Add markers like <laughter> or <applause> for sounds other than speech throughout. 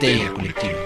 Histeria Colectiva.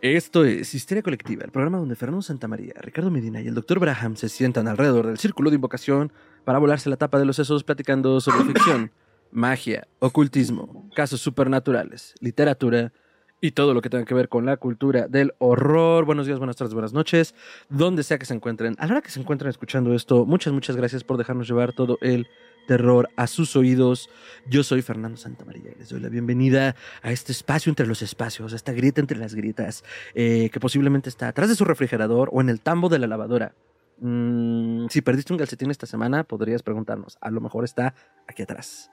Esto es Histeria Colectiva, el programa donde Fernando Santamaría, Ricardo Medina y el Dr. Braham se sientan alrededor del círculo de invocación para volarse la tapa de los sesos platicando sobre ficción, <coughs> magia, ocultismo, casos supernaturales, literatura y todo lo que tenga que ver con la cultura del horror. Buenos días, buenas tardes, buenas noches, donde sea que se encuentren. A la hora que se encuentren escuchando esto, muchas, muchas gracias por dejarnos llevar todo el terror a sus oídos. Yo soy Fernando Santamaría y les doy la bienvenida a este espacio entre los espacios, a esta grieta entre las grietas, eh, que posiblemente está atrás de su refrigerador o en el tambo de la lavadora. Mm, si perdiste un calcetín esta semana, podrías preguntarnos. A lo mejor está aquí atrás.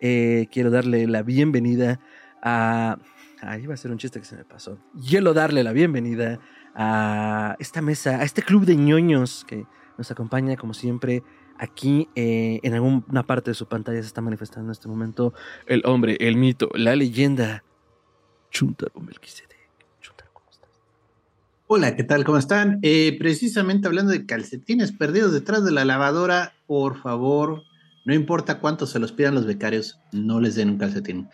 Eh, quiero darle la bienvenida a... Ahí va a ser un chiste que se me pasó. Quiero darle la bienvenida a esta mesa, a este club de ñoños que nos acompaña como siempre Aquí eh, en alguna parte de su pantalla se está manifestando en este momento el hombre, el mito, la leyenda. Chuntaro Melquisedec. Chuntaro, ¿cómo estás? Hola, ¿qué tal? ¿Cómo están? Eh, precisamente hablando de calcetines perdidos detrás de la lavadora, por favor, no importa cuánto se los pidan los becarios, no les den un calcetín.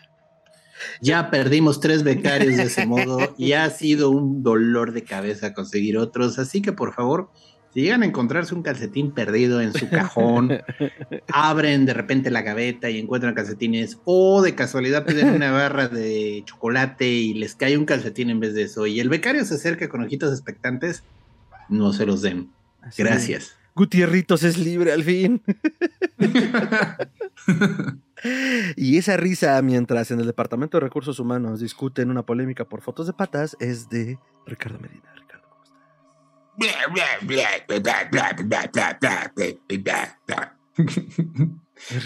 Ya perdimos tres becarios de ese modo y ha sido un dolor de cabeza conseguir otros, así que por favor, si llegan a encontrarse un calcetín perdido en su cajón, <laughs> abren de repente la gaveta y encuentran calcetines, o de casualidad piden una barra de chocolate y les cae un calcetín en vez de eso, y el becario se acerca con ojitos expectantes, no se los den. Así Gracias. Gutierritos es libre al fin. y esa risa mientras en el Departamento de Recursos Humanos discuten una polémica por fotos de patas es de Ricardo Medina. Ricardo, ¿cómo estás?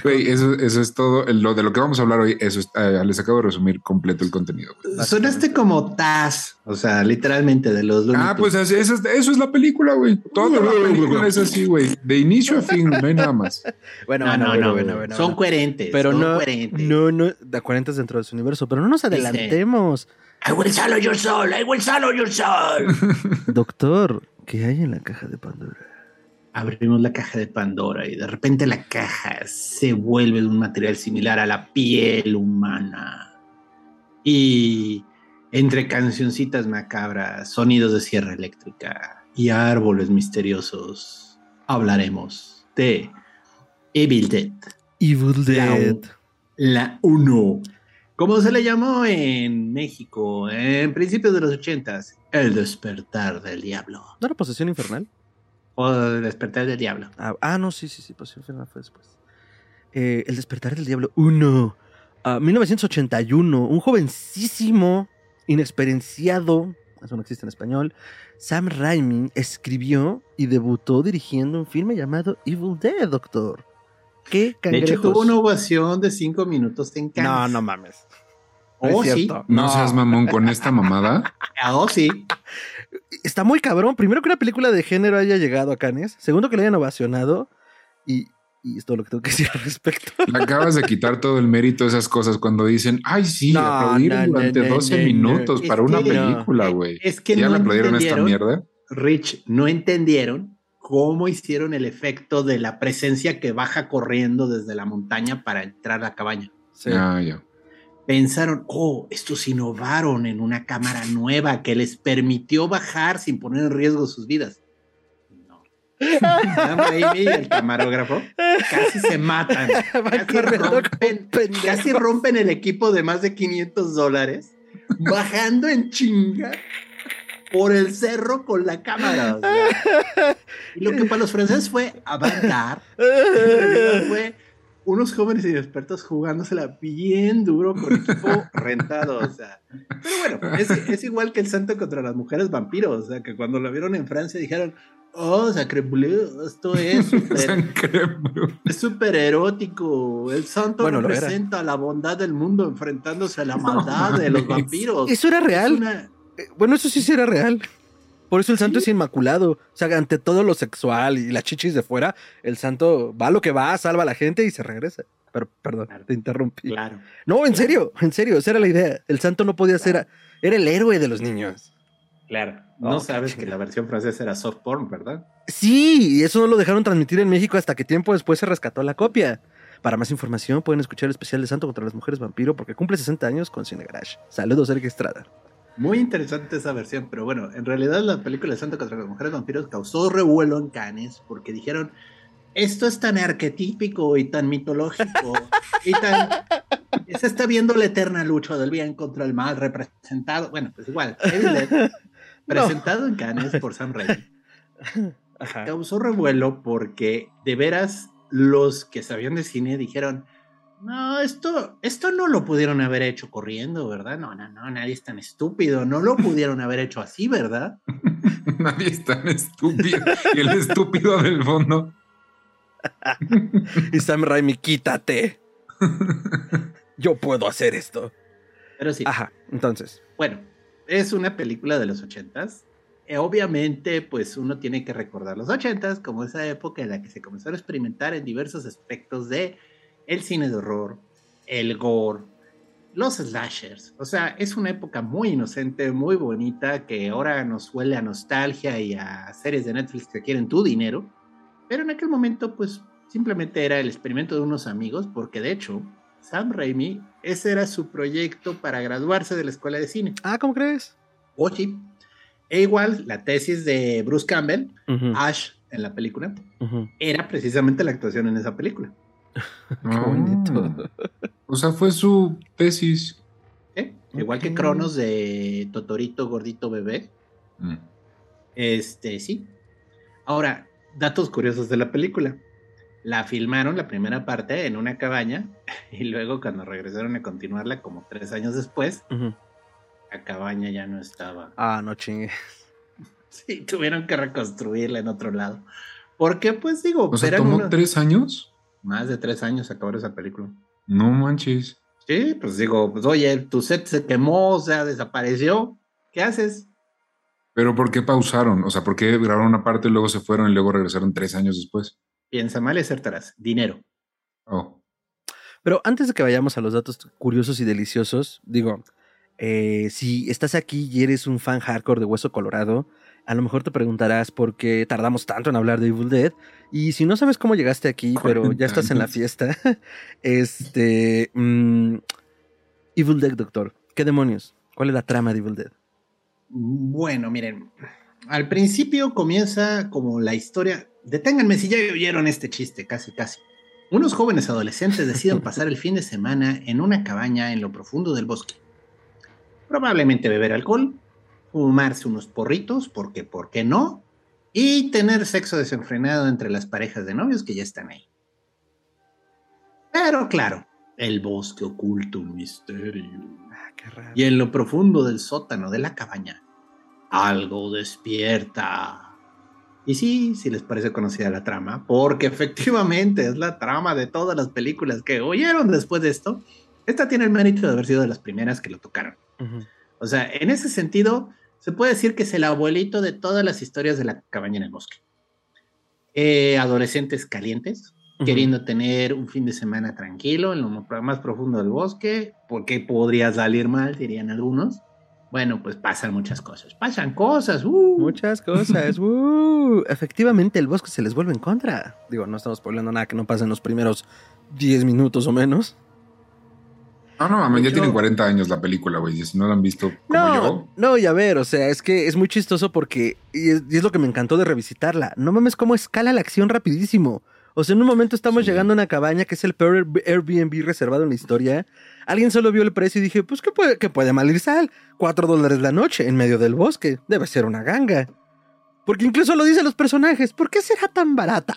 Güey, eso, eso es todo. Lo de lo que vamos a hablar hoy, eso es- eh, les acabo de resumir completo el contenido. güey. Sonaste como Taz, o sea, literalmente de los Ah, pues eso, es- eso es la película, güey. Toda la película es así, güey. De inicio a fin, no hay nada más. <laughs> Bueno, No, bueno, no, bueno, no, bueno, bueno, son coherentes. Pero son no, coherentes. no, no, de coherentes dentro de su universo, pero no nos adelantemos. I will swallow your soul, I will swallow your soul. <laughs> Doctor, ¿qué hay en la caja de Pandora? Abrimos la caja de Pandora y de repente la caja se vuelve de un material similar a la piel humana. Y entre cancioncitas macabras, sonidos de sierra eléctrica y árboles misteriosos, hablaremos de Evil Dead, Evil Dead. La 1. Como se le llamó en México en principios de los ochentas, el despertar del diablo. ¿No era posesión infernal? O el despertar del diablo. Ah, ah, no, sí, sí, sí, posesión infernal fue después. Eh, el despertar del diablo 1. Ah, 1981. Un jovencísimo, inexperienciado, eso no existe en español, Sam Raimi escribió y debutó dirigiendo un filme llamado Evil Dead, doctor. ¿Qué De hecho, cangrejos? tuvo una ovación de cinco minutos en No, Cannes. no mames. No Oh, es sí. No, seas mamón con esta mamada. Ah, oh, sí. Está muy cabrón. Primero que una película de género haya llegado a Cannes. Segundo que le hayan ovacionado. Y, y es todo lo que tengo que <laughs> decir al respecto. Le acabas de quitar todo el mérito de esas cosas cuando dicen, ay, sí, No, aplaudir no, durante no, 12 no, no. minutos Es para una que- película, güey. Es que ¿Ya no le aplaudieron esta entendieron, mierda? Rich, no entendieron cómo hicieron el efecto de la presencia que baja corriendo desde la montaña para entrar a la cabaña. Sí. Ah, ya. Pensaron, oh, estos innovaron en una cámara nueva que les permitió bajar sin poner en riesgo sus vidas. No. Sam Raimi y el camarógrafo casi se matan. <laughs> Casi rompen, casi rompen el equipo de más de 500 dólares, bajando en chinga por el cerro con la cámara. o sea. Y lo que para los franceses fue avant fue unos jóvenes inexpertos jugándosela bien duro con equipo <laughs> rentado. O sea. Pero bueno, es, es igual que el santo contra las mujeres vampiros. O sea, que cuando lo vieron en Francia dijeron, oh, sacre bleu, esto es <laughs> súper es súper erótico. El santo Bueno, representa la bondad del mundo enfrentándose a la <laughs> maldad de los vampiros. Eso era Es real. una- Eh, Bueno, eso sí sí era real. Por eso el santo es inmaculado. O sea, ante todo lo sexual y las chichis de fuera, el santo va a lo que va, salva a la gente y se regresa. Pero perdón, te interrumpí. Claro. No, en serio, en serio, esa era la idea. El santo no podía ser, era el héroe de los niños. Claro. No Oh, sabes que la versión francesa era soft porn, ¿verdad? Sí, y eso no lo dejaron transmitir en México hasta que tiempo después se rescató la copia. Para más información pueden escuchar el especial de Santo contra las mujeres vampiro porque cumple 60 años con Cine Garage. Saludos, Eric Estrada. Muy interesante esa versión, pero bueno, en realidad la película de Santo contra las mujeres vampiros causó revuelo en Cannes porque dijeron, esto es tan arquetípico y tan mitológico y tan... Se está viendo la eterna lucha del bien contra el mal representado. Bueno, pues igual, <laughs> presentado en Cannes por Sam Raimi. Causó revuelo porque de veras los que sabían de cine dijeron, no, esto, esto no lo pudieron haber hecho corriendo, ¿verdad? No, no, no, nadie es tan estúpido, no lo pudieron haber hecho así, ¿verdad? <laughs> Nadie es tan estúpido. Y el estúpido del fondo. <laughs> Y Sam Raimi, quítate. <laughs> Yo puedo hacer esto. Pero sí, Ajá, entonces. bueno, es una película de los ochentas. Eh, obviamente, pues uno tiene que recordar los ochentas como esa época en la que se comenzó a experimentar en diversos aspectos de el cine de horror, el gore, los slashers. O sea, es una época muy inocente, muy bonita, que ahora nos huele a nostalgia y a series de Netflix que quieren tu dinero. Pero en aquel momento, pues simplemente era el experimento de unos amigos, porque de hecho, Sam Raimi, ese era su proyecto para graduarse de la escuela de cine. Ah, ¿cómo crees? Oye, e igual, la tesis de Bruce Campbell, Ash, en la película, era precisamente la actuación en esa película. <laughs> Qué bonito. O sea, fue su tesis. ¿eh? Igual que. Cronos de Totorito Gordito Bebé. Mm. Este, sí. Ahora, datos curiosos de la película. La filmaron la primera parte en una cabaña <laughs> y luego cuando regresaron a continuarla como tres años después, la cabaña ya no estaba. Ah, no chingue. <laughs> Sí, tuvieron que reconstruirla en otro lado. Porque, pues digo, O sea, eran tomó unos- tres años. Más de tres años acabar esa película. No manches. Sí, pues digo, pues oye, tu set se quemó, o sea, desapareció. ¿Qué haces? Pero ¿por qué pausaron? O sea, ¿por qué grabaron una parte y luego se fueron y luego regresaron tres años después? Piensa mal y acertarás. Dinero. Oh. Pero antes de que vayamos a los datos curiosos y deliciosos, digo, eh, si estás aquí y eres un fan hardcore de Hueso Colorado, a lo mejor te preguntarás por qué tardamos tanto en hablar de Evil Dead. Y si no sabes cómo llegaste aquí, pero 40 ya estás en la fiesta, <laughs> este... mm, Evil Dead, doctor. ¿Qué demonios? ¿Cuál es la trama de Evil Dead? Bueno, miren, al principio comienza como la historia. Deténganme si ya oyeron este chiste, casi, casi. Unos jóvenes adolescentes deciden <laughs> pasar el fin de semana en una cabaña en lo profundo del bosque. Probablemente beber alcohol, fumarse unos porritos, porque, ¿por qué no? Y tener sexo desenfrenado entre las parejas de novios que ya están ahí. Pero claro, el bosque oculta un misterio. Ah, qué raro. Y en lo profundo del sótano de la cabaña, algo despierta. Y sí, sí les parece conocida la trama, porque efectivamente es la trama de todas las películas que oyeron después de esto. Esta tiene el mérito de haber sido de las primeras que lo tocaron. O sea, en ese sentido, se puede decir que es el abuelito de todas las historias de la cabaña en el bosque. Eh, adolescentes calientes, Ujú. queriendo tener un fin de semana tranquilo en lo más profundo del bosque, porque podría salir mal, dirían algunos. Bueno, pues pasan muchas cosas. Pasan cosas. uh. Muchas cosas. <laughs> ¡uh! Efectivamente, el bosque se les vuelve en contra. Digo, no estamos spoilando nada que no pase en los primeros 10 minutos o menos. No, no, mames, ya tienen 40 años la película, güey. y Si no la han visto como No, yo. no, y a ver, o sea, es que es muy chistoso porque, y es, y es lo que me encantó de revisitarla, no mames cómo escala la acción rapidísimo. O sea, en un momento estamos Sí. llegando a una cabaña que es el peor Airbnb reservado en la historia. Alguien solo vio el precio y dije, pues, ¿qué puede, qué puede mal ir sal? Cuatro dólares la noche en medio del bosque. Debe ser una ganga. Porque incluso lo dicen los personajes. ¿Por qué será tan barata?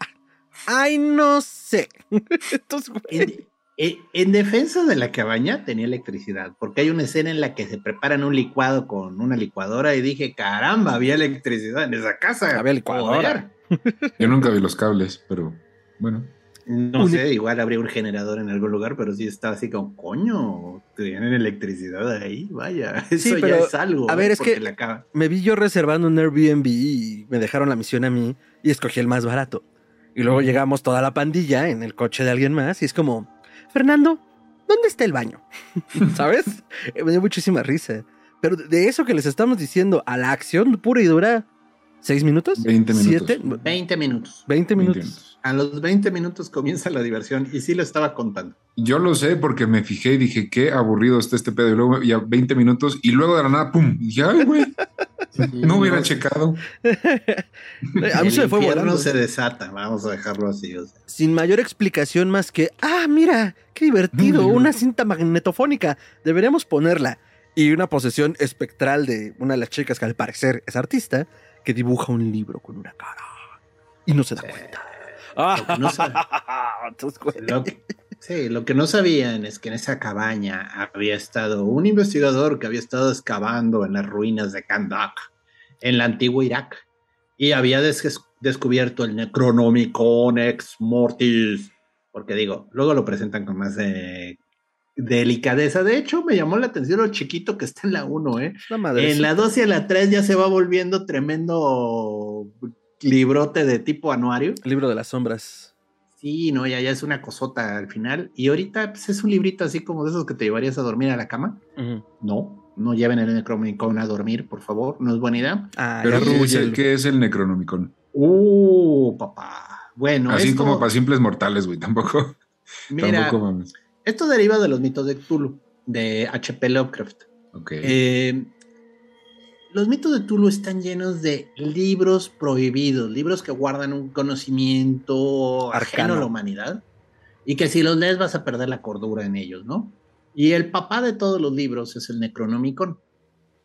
Ay, no sé. <laughs> Entonces, güey, En, en- en defensa de la cabaña tenía electricidad, porque hay una escena en la que se preparan un licuado con una licuadora y dije, caramba, había electricidad en esa casa. Había licuadora. <laughs> Yo nunca vi los cables, pero bueno. No Un- sé, igual habría un generador en algún lugar, pero sí estaba así como, coño, tienen electricidad ahí, vaya, <laughs> eso pero, ya es algo. a ver, es Porque que- la cava- me vi yo reservando un Airbnb y me dejaron la misión a mí y escogí el más barato. Y luego llegamos toda la pandilla en el coche de alguien más y es como, Fernando, ¿dónde está el baño? <laughs> ¿Sabes? Me dio muchísima risa. Pero de eso que les estamos diciendo a la acción pura y dura, ¿seis minutos? 20 minutos. ¿Siete? 20 minutos. 20 minutos. 20 minutos. A los 20 minutos comienza la diversión y sí lo estaba contando. Yo lo sé porque me fijé y dije, qué aburrido está este pedo. Y luego ya 20 minutos y luego de la nada, pum. Y dije, ay, güey, <laughs> no hubiera checado. <laughs> A mí El se me fue volando. se desata, vamos a dejarlo así. o sea. Sin mayor explicación más que, ah, mira, qué divertido, Mm. una cinta magnetofónica, deberíamos ponerla. Y una posesión espectral de una de las chicas que al parecer es artista, que dibuja un libro con una cara. Y no se da cuenta. Que no sabe- <laughs> Sí, lo que no sabían es que en esa cabaña había estado un investigador que había estado excavando en las ruinas de Kandak, en la antigua Irak, y había des- descubierto el Necronomicon Ex Mortis, porque digo, luego lo presentan con más de delicadeza. De hecho, me llamó la atención lo chiquito que está en la 1, ¿eh? la madre. En la 2 y en la 3 ya se va volviendo tremendo librote de tipo anuario. El libro de las sombras. Sí, no, ya, ya es una cosota al final. Y ahorita pues, es un librito así como de esos que te llevarías a dormir a la cama. No, no lleven el Necronomicon a dormir, por favor, no es buena idea. Ah, Pero ¿qué es, el, el- qué es el Necronomicon? Uh, papá. Bueno, Así esto, como para simples mortales, güey. Tampoco, mira, tampoco mames. esto deriva de los mitos de Cthulhu, de H.P. Lovecraft. Ok. Eh, los mitos de Tulu están llenos de libros prohibidos, libros que guardan un conocimiento ajeno Arcano. a la humanidad y que si los lees vas a perder la cordura en ellos, ¿no? Y el papá de todos los libros es el Necronomicon.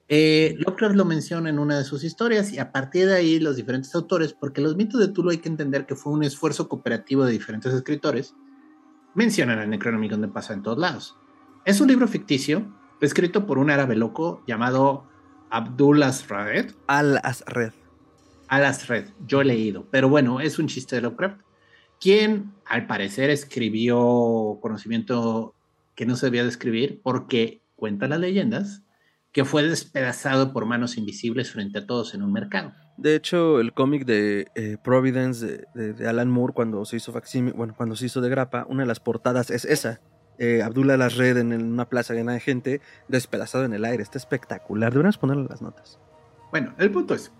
Eh, lo menciona en una de sus historias y a partir de ahí los diferentes autores, porque los mitos de Tulu hay que entender que fue un esfuerzo cooperativo de diferentes escritores, mencionan al Necronomicon de pasa en todos lados. Es un libro ficticio escrito por un árabe loco llamado Abdul Asraed. Al Asred. Al Asred, yo he leído, pero bueno, es un chiste de Lovecraft, quien al parecer escribió conocimiento que no se debía de escribir porque cuentan las leyendas que fue despedazado por manos invisibles frente a todos en un mercado. De hecho, el cómic de eh, Providence de, de- de Alan Moore, cuando se hizo facsímil, bueno, cuando se hizo de grapa, una de las portadas es esa. Eh, Abdullah Las Red en una plaza llena de gente, despedazado en el aire. Está espectacular. Deberíamos ponerle las notas. Bueno, el punto es,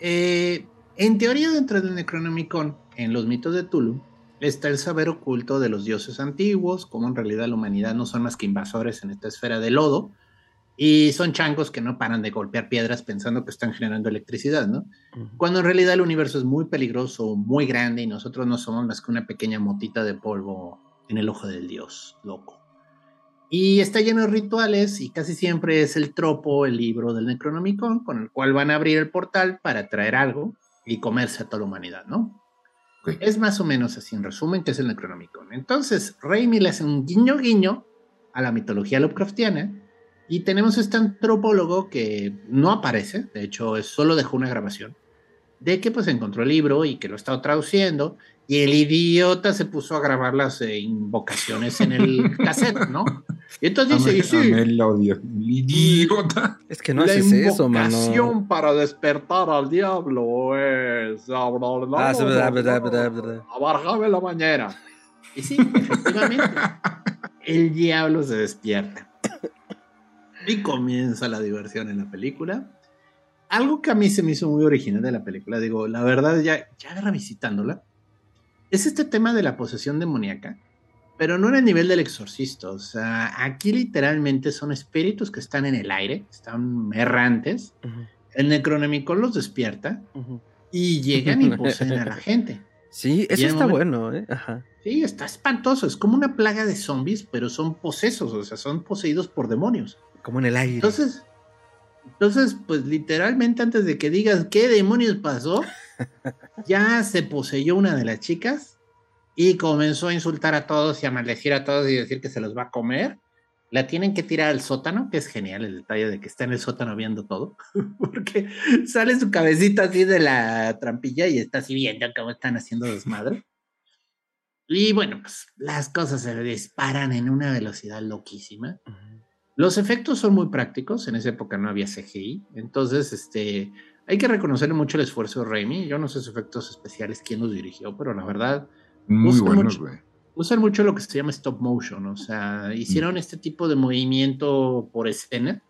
eh, en teoría dentro del Necronomicon, en los mitos de Tulu, está el saber oculto de los dioses antiguos, como en realidad la humanidad no son más que invasores en esta esfera de lodo, y son changos que no paran de golpear piedras pensando que están generando electricidad, ¿no? Cuando en realidad el universo es muy peligroso, muy grande, y nosotros no somos más que una pequeña motita de polvo en el ojo del dios, loco. Y está lleno de rituales y casi siempre es el tropo, el libro del Necronomicon, con el cual van a abrir el portal para traer algo y comerse a toda la humanidad, ¿no? Ok. Es más o menos así, en resumen, que es el Necronomicon. Entonces, Raimi le hace un guiño guiño a la mitología Lovecraftiana y tenemos este antropólogo que no aparece, de hecho, solo dejó una grabación, de que pues encontró el libro y que lo estaba traduciendo y el idiota se puso a grabar las eh, invocaciones en el <laughs> cassette, ¿no? Y entonces dice, sí, el odio. Idiota. Es que no la haces eso, mano. invocación para despertar al diablo es... Ah. Abarjame la mañana. Y sí, efectivamente, <laughs> el diablo se despierta. Y comienza la diversión en la película. Algo que a mí se me hizo muy original de la película, digo, la verdad, ya, ya revisitándola, es este tema de la posesión demoníaca, pero no en el nivel del exorcista. O sea, aquí literalmente son espíritus que están en el aire, están errantes. Ujú, El Necronomicon los despierta ujú. y llegan y poseen a la <laughs> gente. Sí, eso está un- bueno, ¿eh? Ajá. Sí, está espantoso. Es como una plaga de zombies, pero son posesos, o sea, son poseídos por demonios. Como en el aire. Entonces, entonces, pues literalmente antes de que digas qué demonios pasó, <laughs> ya se poseyó una de las chicas y comenzó a insultar a todos y a maldecir a todos y decir que se los va a comer. La tienen que tirar al sótano, que es genial el detalle de que está en el sótano viendo todo, <laughs> porque sale su cabecita así de la trampilla y está así viendo cómo están haciendo desmadre. Y bueno, pues las cosas se disparan en una velocidad loquísima. Ujú. Los efectos son muy prácticos, en esa época no había CGI, entonces este, hay que reconocerle mucho el esfuerzo de Raimi. Yo no sé sus efectos especiales quién los dirigió, pero la verdad, Muy buenos, güey. usan mucho lo que se llama stop motion, o sea, hicieron este tipo de movimiento por escena.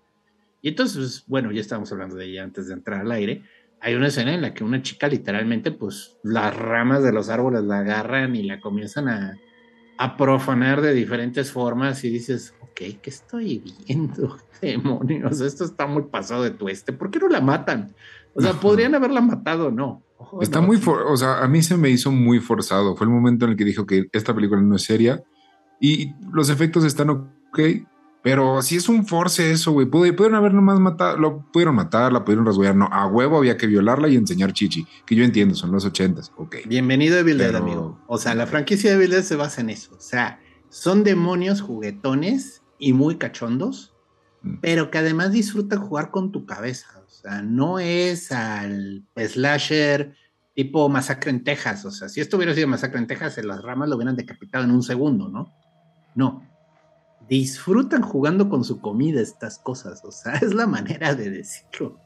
Y entonces, pues, bueno, ya estábamos hablando de ella antes de entrar al aire. Hay una escena en la que una chica literalmente, pues las ramas de los árboles la agarran y la comienzan a, a profanar de diferentes formas y dices, ok, ¿qué estoy viendo? <laughs> Demonios, esto está muy pasado de tueste. ¿Por qué no la matan? O sea, podrían haberla matado, no. Está muy, o sea, a mí se me hizo muy forzado. Fue el momento en el que dijo que esta película no es seria y los efectos están ok, pero si es un force eso, güey. Pudieron haber nomás matado, lo pudieron matar, la pudieron rasguñar. No, a huevo había que violarla y enseñar chichi, que yo entiendo, son los ochentas, ok. Bienvenido a Evil Dead, amigo. O sea, la franquicia de Evil Dead se basa en eso. O sea, son demonios juguetones y muy cachondos, mm. pero que además disfrutan jugar con tu cabeza sea, no es al slasher tipo Masacre en Texas. O sea, si esto hubiera sido Masacre en Texas, en las ramas lo hubieran decapitado en un segundo, ¿no? No. Disfrutan jugando con su comida estas cosas. O sea, <laughs> es la manera de decirlo.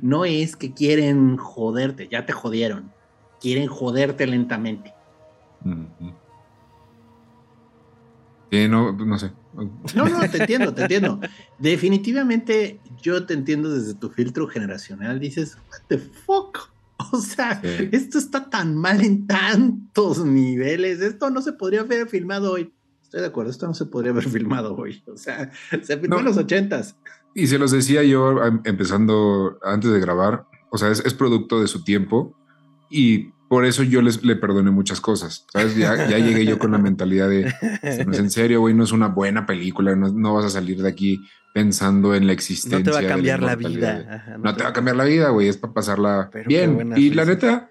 No es que quieren joderte, ya te jodieron. Quieren joderte lentamente. No, no sé. No, no, te entiendo, te entiendo. Definitivamente yo te entiendo desde tu filtro generacional. Dices, what the fuck? <laughs> O sea, esto está tan mal en tantos niveles. Esto no se podría haber filmado hoy. Estoy de acuerdo, esto no se podría haber <laughs> filmado hoy. O sea, se filmó en los ochentas. Y se los decía yo em, empezando antes de grabar. O sea, es, es producto de su tiempo. Y por eso yo les, le perdoné muchas cosas. ¿sabes? Ya, ya llegué yo con la mentalidad de, no es en serio, güey, no es una buena película, no, vas a salir de aquí pensando en la existencia. No te va a cambiar la, vida. no, te... va a cambiar la vida, güey, es para pasarla bien. Y la neta,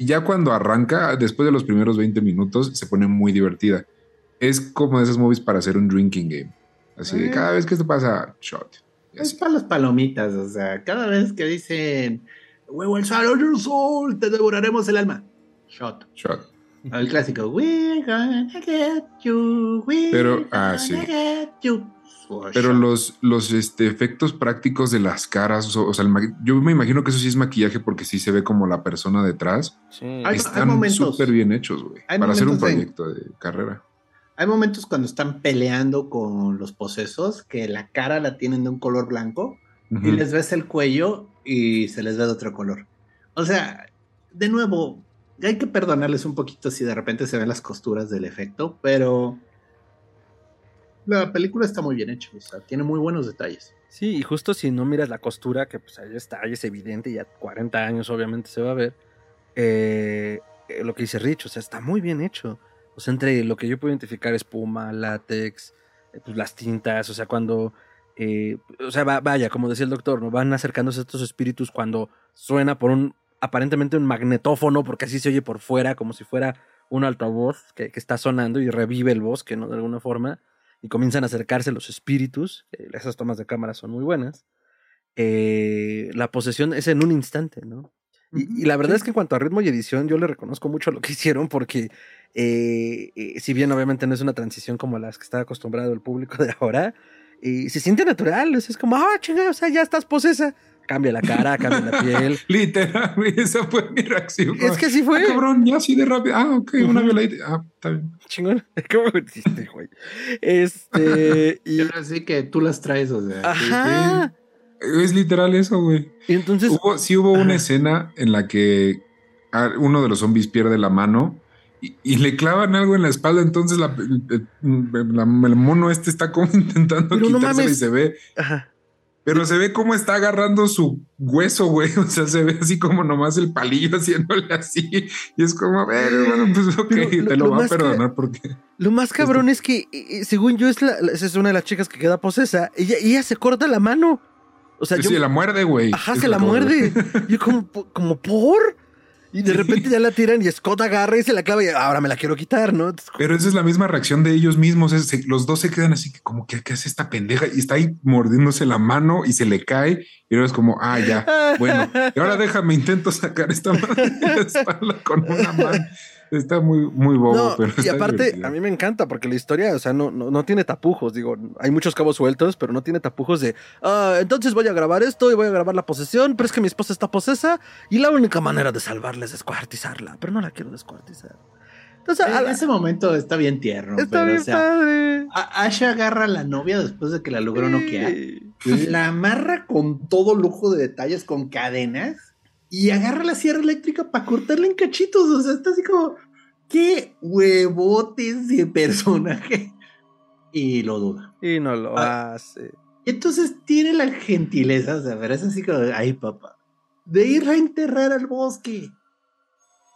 ya cuando arranca, después de los primeros 20 minutos, se pone muy divertida. Es como de esas movies para hacer un drinking game. Así de cada vez que esto pasa, shot. Es para las palomitas, o sea, cada vez que dicen huevo el sol, te devoraremos el alma. Shot. Shot. El clásico, we're gonna get you, we're Pero, ah, sí. Get you. Pero los, los este, efectos prácticos de las caras, o, sea, yo me imagino que eso sí es maquillaje porque sí se ve como la persona detrás. Sí. Están súper bien hechos, güey, para hacer un proyecto de carrera. Hay momentos cuando están peleando con los posesos que la cara la tienen de un color blanco y les ves el cuello y se les ve de otro color. O sea, de nuevo, hay que perdonarles un poquito si de repente se ven las costuras del efecto, pero la película está muy bien hecha, o sea, tiene muy buenos detalles. Sí, y justo si no miras la costura, que pues ahí está, ahí es evidente, ya 40 años obviamente se va a ver, eh, eh, lo que dice Rich, o sea, está muy bien hecho. Entre lo que yo puedo identificar, espuma, látex, eh, pues las tintas, o sea, cuando eh, o sea, vaya, como decía el doctor, ¿no? Van acercándose estos espíritus cuando suena por un, aparentemente un magnetófono, porque así se oye por fuera, como si fuera un altavoz que, está sonando y revive el bosque, ¿no? De alguna forma. Y comienzan a acercarse los espíritus. esas tomas de cámara son muy buenas. Eh, la posesión es en un instante, ¿no? Y, la verdad es que en cuanto a ritmo y edición, yo le reconozco mucho lo que <laughs> hicieron porque eh, si bien obviamente no es una transición como las que está acostumbrado el público de ahora, y se siente natural. Es como, ah, chinga, o sea, ya estás posesa. Cambia la cara, cambia la piel. <laughs> Literal, <laughs> esa fue mi reacción. Es que sí fue. Ah, cabrón, ya así de rápido. Ah, ok, una violadita. Ah, está bien. Chingón. ¿Cómo hiciste, güey? Este. y... Así que tú las traes, o sea. Ajá. Es literal eso, güey. Y entonces. Hubo, sí hubo una escena en la que uno de los zombies pierde la mano y, le clavan algo en la espalda, entonces la, el, mono este está como <laughs> intentando quitársela y se ve. Pero se ve como está agarrando su hueso, güey. <laughs> O sea, se ve así como nomás el palillo haciéndole así. Y es como, a ver, bueno, pues ok, te lo, va a perdonar porque. Lo más cabrón es que, eh, eh, según yo, es, la, es una de las chicas que queda posesa. Ella, ella se corta la mano. O sea, sí, yo, la muerde, güey. Ajá, se la muerde. <laughs> yo como, como por. Y de repente ya la tiran y Scott agarra y se la clava y ahora me la quiero quitar, ¿no? Pero esa es la misma reacción de ellos mismos. los dos se quedan así que como que ¿qué hace esta pendeja? Y está ahí mordiéndose la mano y se le cae. Y luego es como, ah, ya, bueno. Y ahora déjame, intento sacar esta mano de la espalda con una mano. Está muy, muy bobo. pero y aparte, a mí me encanta porque la historia, o sea, no, no, tiene tapujos. Digo, hay muchos cabos sueltos, pero no tiene tapujos de, ah, entonces voy a grabar esto y voy a grabar la posesión, pero es que mi esposa está posesa y la única manera de salvarla es descuartizarla, pero no la quiero descuartizar. Entonces, en ese momento está bien tierno. Está bien padre. Ash agarra a la novia después de que la logró noquear. La amarra con todo lujo de detalles, con cadenas. Y agarra la sierra eléctrica para cortarla en cachitos. O sea, está así como. ¡Qué huevotes de personaje! Y lo duda. Y no lo ah, hace. Entonces tiene la gentileza, de ver, es así como, ay papá, de ir a enterrar al bosque.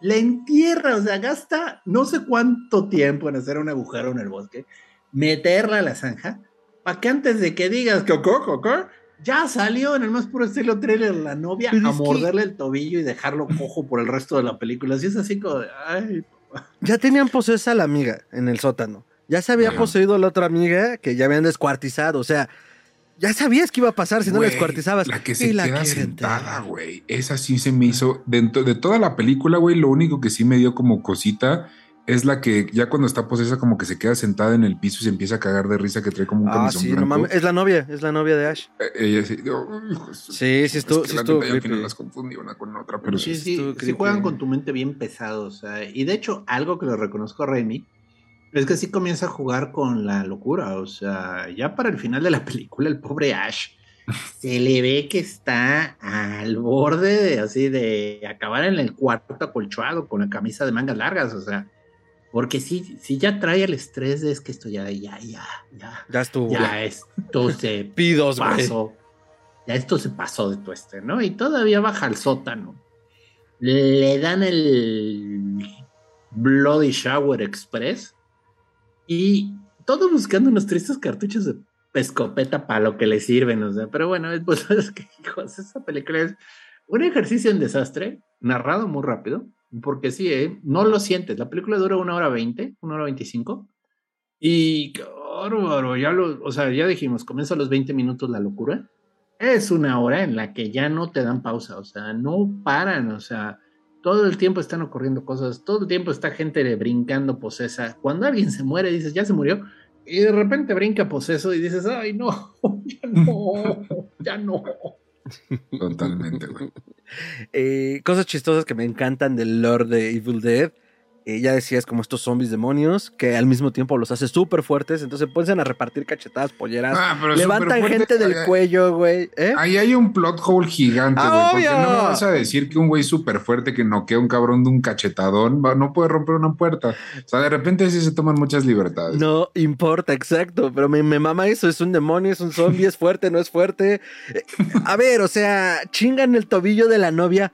La entierra, o sea, gasta no sé cuánto tiempo en hacer un agujero en el bosque, meterla a la zanja, para que antes de que digas que ya salió en el más puro estilo trailer la novia a morderle el tobillo y dejarlo cojo por el resto de la película. Así es así como, ay papá. Ya tenían posesa a la amiga en el sótano. Ya se había poseído la otra amiga que ya habían descuartizado. O sea, ya sabías que iba a pasar si no la descuartizabas. La que se queda sentada, güey. Esa sí se me hizo. Dentro de toda la película, güey, lo único que sí me dio como cosita es la que ya cuando está posesa como que se queda sentada en el piso y se empieza a cagar de risa que trae como un ah, sí, No mames. Es la novia, es la novia de Ash. Eh, ella sí. sí, sí, estuvo. sí, estuvo yo que no las confundí una con otra, pero sí. Sí, sí, juegan con tu mente bien pesado. O sea, y de hecho, algo que lo reconozco a Raimi es que sí comienza a jugar con la locura, o sea, ya para el final de la <laughs> película, el pobre Ash se le ve que está al borde de así de acabar en el cuarto acolchado con la camisa de mangas largas, o sea, porque sí, sí ya trae el estrés de es que esto ya, ya, ya, ya. Ya estuvo. Ya esto se <laughs> Pidos, pasó. Ya esto se pasó de tueste, ¿no? Y todavía baja al sótano. Le dan el Bloody Shower Express y todos buscando unos tristes cartuchos de pescopeta para lo que le sirven, o sea, pero bueno, pues <laughs> es que, hijos, esa película es un ejercicio en desastre, narrado muy rápido, porque sí, ¿eh? no lo sientes, la película dura una hora veinte, una hora veinticinco, y bárbaro, ya lo, o sea, ya dijimos, comienza a los 20 minutos la locura, es una hora en la que ya no te dan pausa, o sea, no paran, o sea, todo el tiempo están ocurriendo cosas, todo el tiempo está gente brincando posesa. Cuando alguien se muere, dices, ya se murió, y de repente brinca poseso y dices, ay, no, <laughs> ya no, ya no. Totalmente, güey. <laughs> Eh, cosas chistosas que me encantan del Lord de Evil Dead eh, ya decías, como estos zombies demonios, que al mismo tiempo los hace súper fuertes, entonces pueden a repartir cachetadas, polleras, ah, levantan gente del cuello, güey. ¿eh? Ahí hay un plot hole gigante, ah, güey, porque no me vas a decir que un güey súper fuerte que noquea a un cabrón de un cachetadón no puede romper una puerta. O sea, de repente sí se toman muchas libertades. No importa, exacto, pero me, me mama eso, es un demonio, es un zombie, es fuerte, no es fuerte. Eh, a ver, o sea, chingan el tobillo de la novia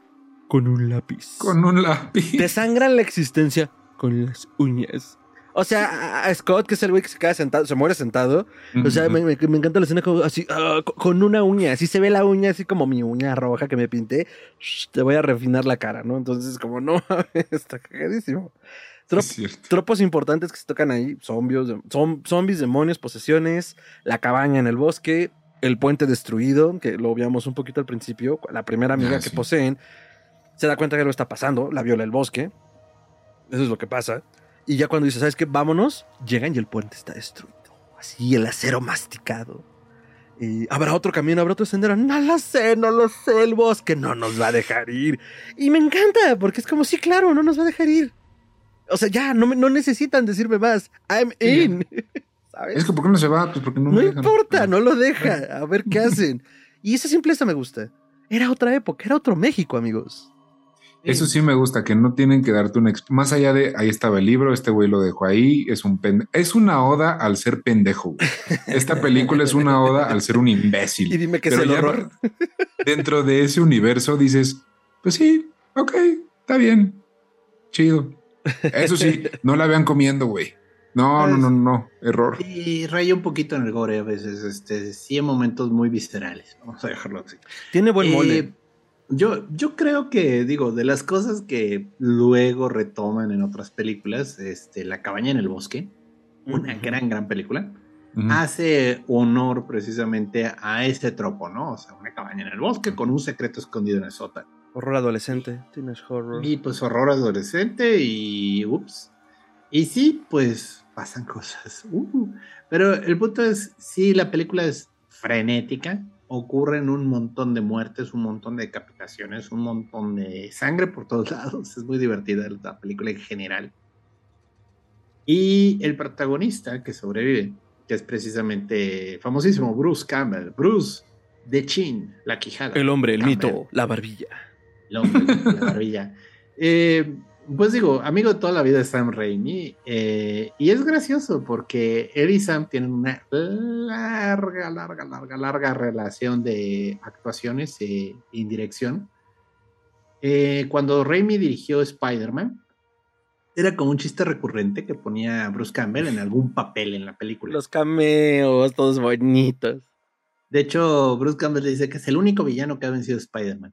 con un lápiz. Con un lápiz. Te sangran la existencia con las uñas. O sea, a Scott, que es el güey que se queda sentado, se muere sentado. O sea, me, encanta la escena como así, ah, con una uña. Así se ve la uña, así como mi uña roja que me pinté. te voy a refinar la cara, ¿no? Entonces, como no, <laughs> está cagadísimo. tropos importantes que se tocan ahí: zombies, zombies, demonios, posesiones, la cabaña en el bosque, el puente destruido, que lo veíamos un poquito al principio, la primera amiga ah, que poseen se da cuenta que algo está pasando, la viola el bosque. Eso es lo que pasa. Y ya cuando dice, ¿sabes qué? Vámonos, llegan y el puente está destruido. Así, el acero masticado. Y habrá otro camino, habrá otro sendero. No lo sé, no lo sé. El bosque no nos va a dejar ir. Y me encanta, porque es como, sí, claro, no nos va a dejar ir. O sea, ya, no, no necesitan decirme más. I'm in. <laughs> ¿Sabes? Es que, ¿por qué no se va? Pues porque no No importa, no lo deja. A ver qué hacen. Y esa simpleza me gusta. Era otra época, era otro México, amigos. Eso sí me gusta, que no tienen que darte una... Más allá de, ahí estaba el libro, este güey lo dejó ahí, es un Es una oda al ser pendejo. Esta película es una oda al ser un imbécil. Y dime que es el horror. Dentro de ese universo dices, pues sí, ok, está bien, chido. Eso sí, no la vean comiendo, güey. No, no, no, no, error. Y raya un poquito en el gore a veces, este, sí hay momentos muy viscerales, vamos a dejarlo así. Tiene buen mole. Yo, yo creo que, digo, de las cosas que luego retoman en otras películas, este, La cabaña en el bosque, una gran, gran película, hace honor precisamente a este tropo, ¿no? O sea, una cabaña en el bosque con un secreto escondido en el sótano. Horror adolescente, tienes horror. Y pues horror adolescente y ups. Y sí, pues pasan cosas. Uh. Pero el punto es, sí, la película es frenética, ocurren un montón de muertes, un montón de decapitaciones, un montón de sangre por todos <laughs> lados. Es muy divertida la película en general. Y el protagonista que sobrevive, que es precisamente famosísimo Bruce Campbell, Bruce de Chin, la quijada. El hombre, el mito, la barbilla. El hombre, la barbilla. <laughs> Eh, pues digo, amigo de toda la vida de Sam Raimi, eh, y es gracioso porque él y Sam tienen una larga, larga, larga, larga relación de actuaciones e indirección. Eh, cuando Raimi dirigió Spider-Man, era como un chiste recurrente que ponía Bruce Campbell en algún papel en la película. Los cameos, todos bonitos. De hecho, Bruce Campbell dice que es el único villano que ha vencido Spider-Man.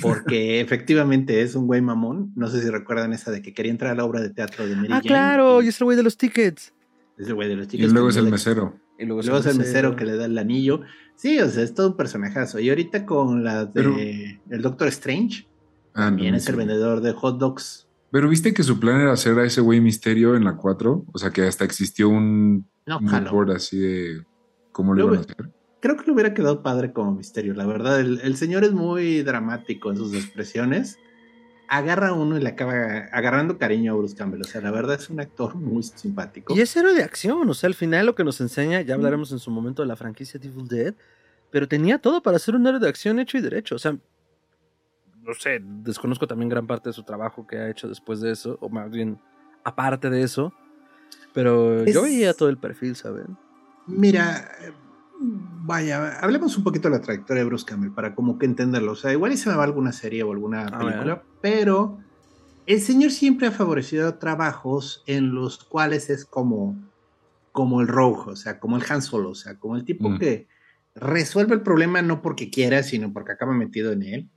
Porque efectivamente es un güey mamón. No sé si recuerdan esa de que quería entrar a la obra de teatro de Mary Ah, claro, y es el güey de los tickets. Es el güey de los tickets. Y luego es el mesero. Y luego, es el mesero que le da el anillo. Sí, o sea, es todo un personajazo. Y ahorita con la de el Doctor Strange, ah, también es el vendedor de hot dogs. Pero viste que su plan era hacer a ese güey misterio en la 4. O sea, que hasta existió un, no, un así de cómo lo iban a hacer creo que le hubiera quedado padre como misterio. La verdad, el, señor es muy dramático en sus expresiones. Agarra a uno y le acaba agarrando cariño a Bruce Campbell. O sea, la verdad es un actor muy simpático. Y es héroe de acción. O sea, al final lo que nos enseña, ya hablaremos en su momento de la franquicia Evil Dead, pero tenía todo para ser un héroe de acción hecho y derecho. O sea, no sé, desconozco también gran parte de su trabajo que ha hecho después de eso, o más bien aparte de eso. Pero yo veía todo el perfil, ¿saben? Mira, Vaya, hablemos un poquito de la trayectoria de Bruce Campbell para como que entenderlo. O sea, igual y se me va alguna serie o alguna película, pero el señor siempre ha favorecido trabajos en los cuales es como, como el rojo, o sea, como el Han Solo, o sea, como el tipo mm. que resuelve el problema no porque quiera, sino porque acaba metido en él.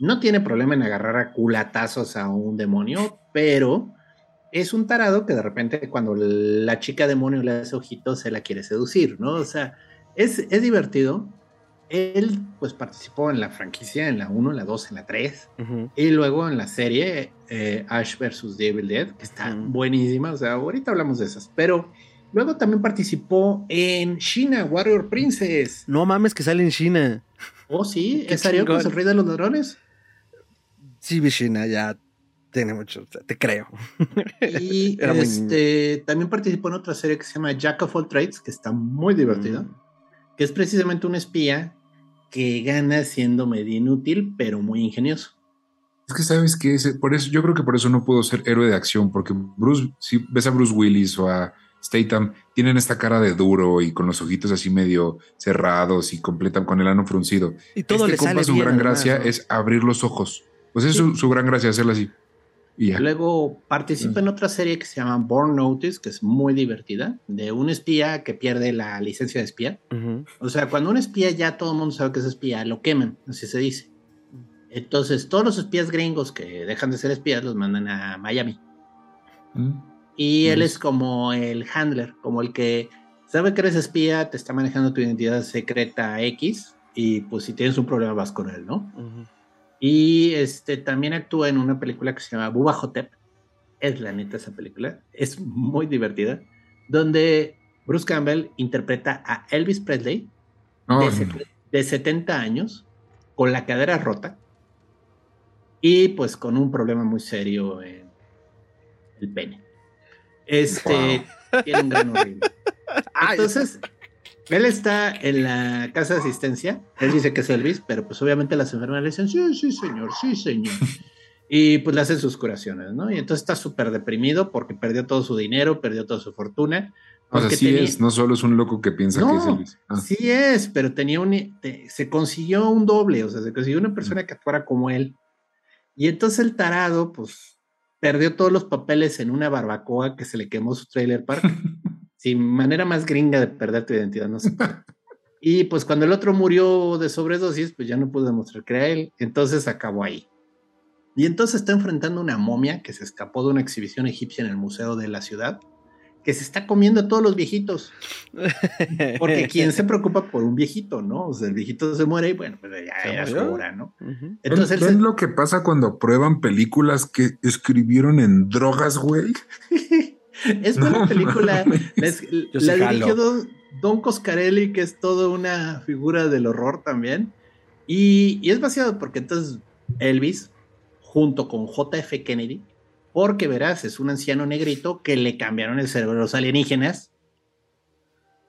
No tiene problema en agarrar a culatazos a un demonio, pero es un tarado que de repente cuando la chica demonio le hace ojitos se la quiere seducir, ¿no? O sea, es, divertido. Él pues participó en la franquicia, en la 1, en la 2, en la 3. Y luego en la serie eh, Ash vs. Devil Dead, que está buenísima. O sea, ahorita hablamos de esas. Pero luego también participó en China, Warrior Princess. No mames que sale en China. Oh, sí, <laughs> ¿es con el rey de los ladrones? Sí, China, ya tiene mucho, te creo. Y <laughs> este, también participó en otra serie que se llama Jack of All Trades, que está muy divertida. Mm que es precisamente un espía que gana siendo medio inútil, pero muy ingenioso. Es que sabes que por eso, yo creo que por eso no pudo ser héroe de acción, porque Bruce, si ves a Bruce Willis o a Statham, tienen esta cara de duro y con los ojitos así medio cerrados y completan con el ano fruncido. Y todo este le sale su gran gracia es abrir los ojos. Pues es su, su, gran gracia hacerlo así. Luego participa en otra serie que se llama Born Notice, que es muy divertida, de un espía que pierde la licencia de espía. O sea, cuando un espía ya todo el mundo sabe que es espía, lo queman, así se dice. Entonces, todos los espías gringos que dejan de ser espías los mandan a Miami. Mm. Y él es como el handler, como el que sabe que eres espía, te está manejando tu identidad secreta X, y pues si tienes un problema vas con él, ¿no? Y este, también actúa en una película que se llama Buba Hotep. Es la neta esa película. Es muy divertida. Donde Bruce Campbell interpreta a Elvis Presley de, 70 años con la cadera rota y pues con un problema muy serio en el pene. Este tiene un gran horrible. <laughs> Entonces, él está en la casa de asistencia. Él dice que es Elvis, pero pues obviamente las enfermeras le dicen, sí, sí, señor, sí, señor. Y pues le hacen sus curaciones, ¿no? Y entonces está súper deprimido porque perdió todo su dinero, perdió toda su fortuna. O sea, sí es, no solo es un loco que piensa que es Elvis. Ah. Sí es, pero tenía un, se consiguió un doble, o sea, se consiguió una persona que actuara como él. Y entonces el tarado, pues, perdió todos los papeles en una barbacoa que se le quemó su trailer park. <laughs> sin manera más gringa de perder tu identidad, no sé. <laughs> y pues cuando el otro murió de sobredosis, pues ya no pudo demostrar que era él, entonces acabó ahí. Y entonces está enfrentando una momia que se escapó de una exhibición egipcia en el museo de la ciudad, que se está comiendo a todos los viejitos. <laughs> Porque quién se preocupa por un viejito, ¿no? O sea, el viejito se muere y bueno, pues ya era su hora, ¿no? Entonces, ¿Ven lo que pasa cuando prueban películas que escribieron en drogas, güey? <laughs> <laughs> Es buena película. La, dirigió Don, Coscarelli, que es toda una figura del horror también. Y, es vaciado porque entonces Elvis, junto con JF Kennedy, Porque verás, es un anciano negrito que le cambiaron el cerebro a los alienígenas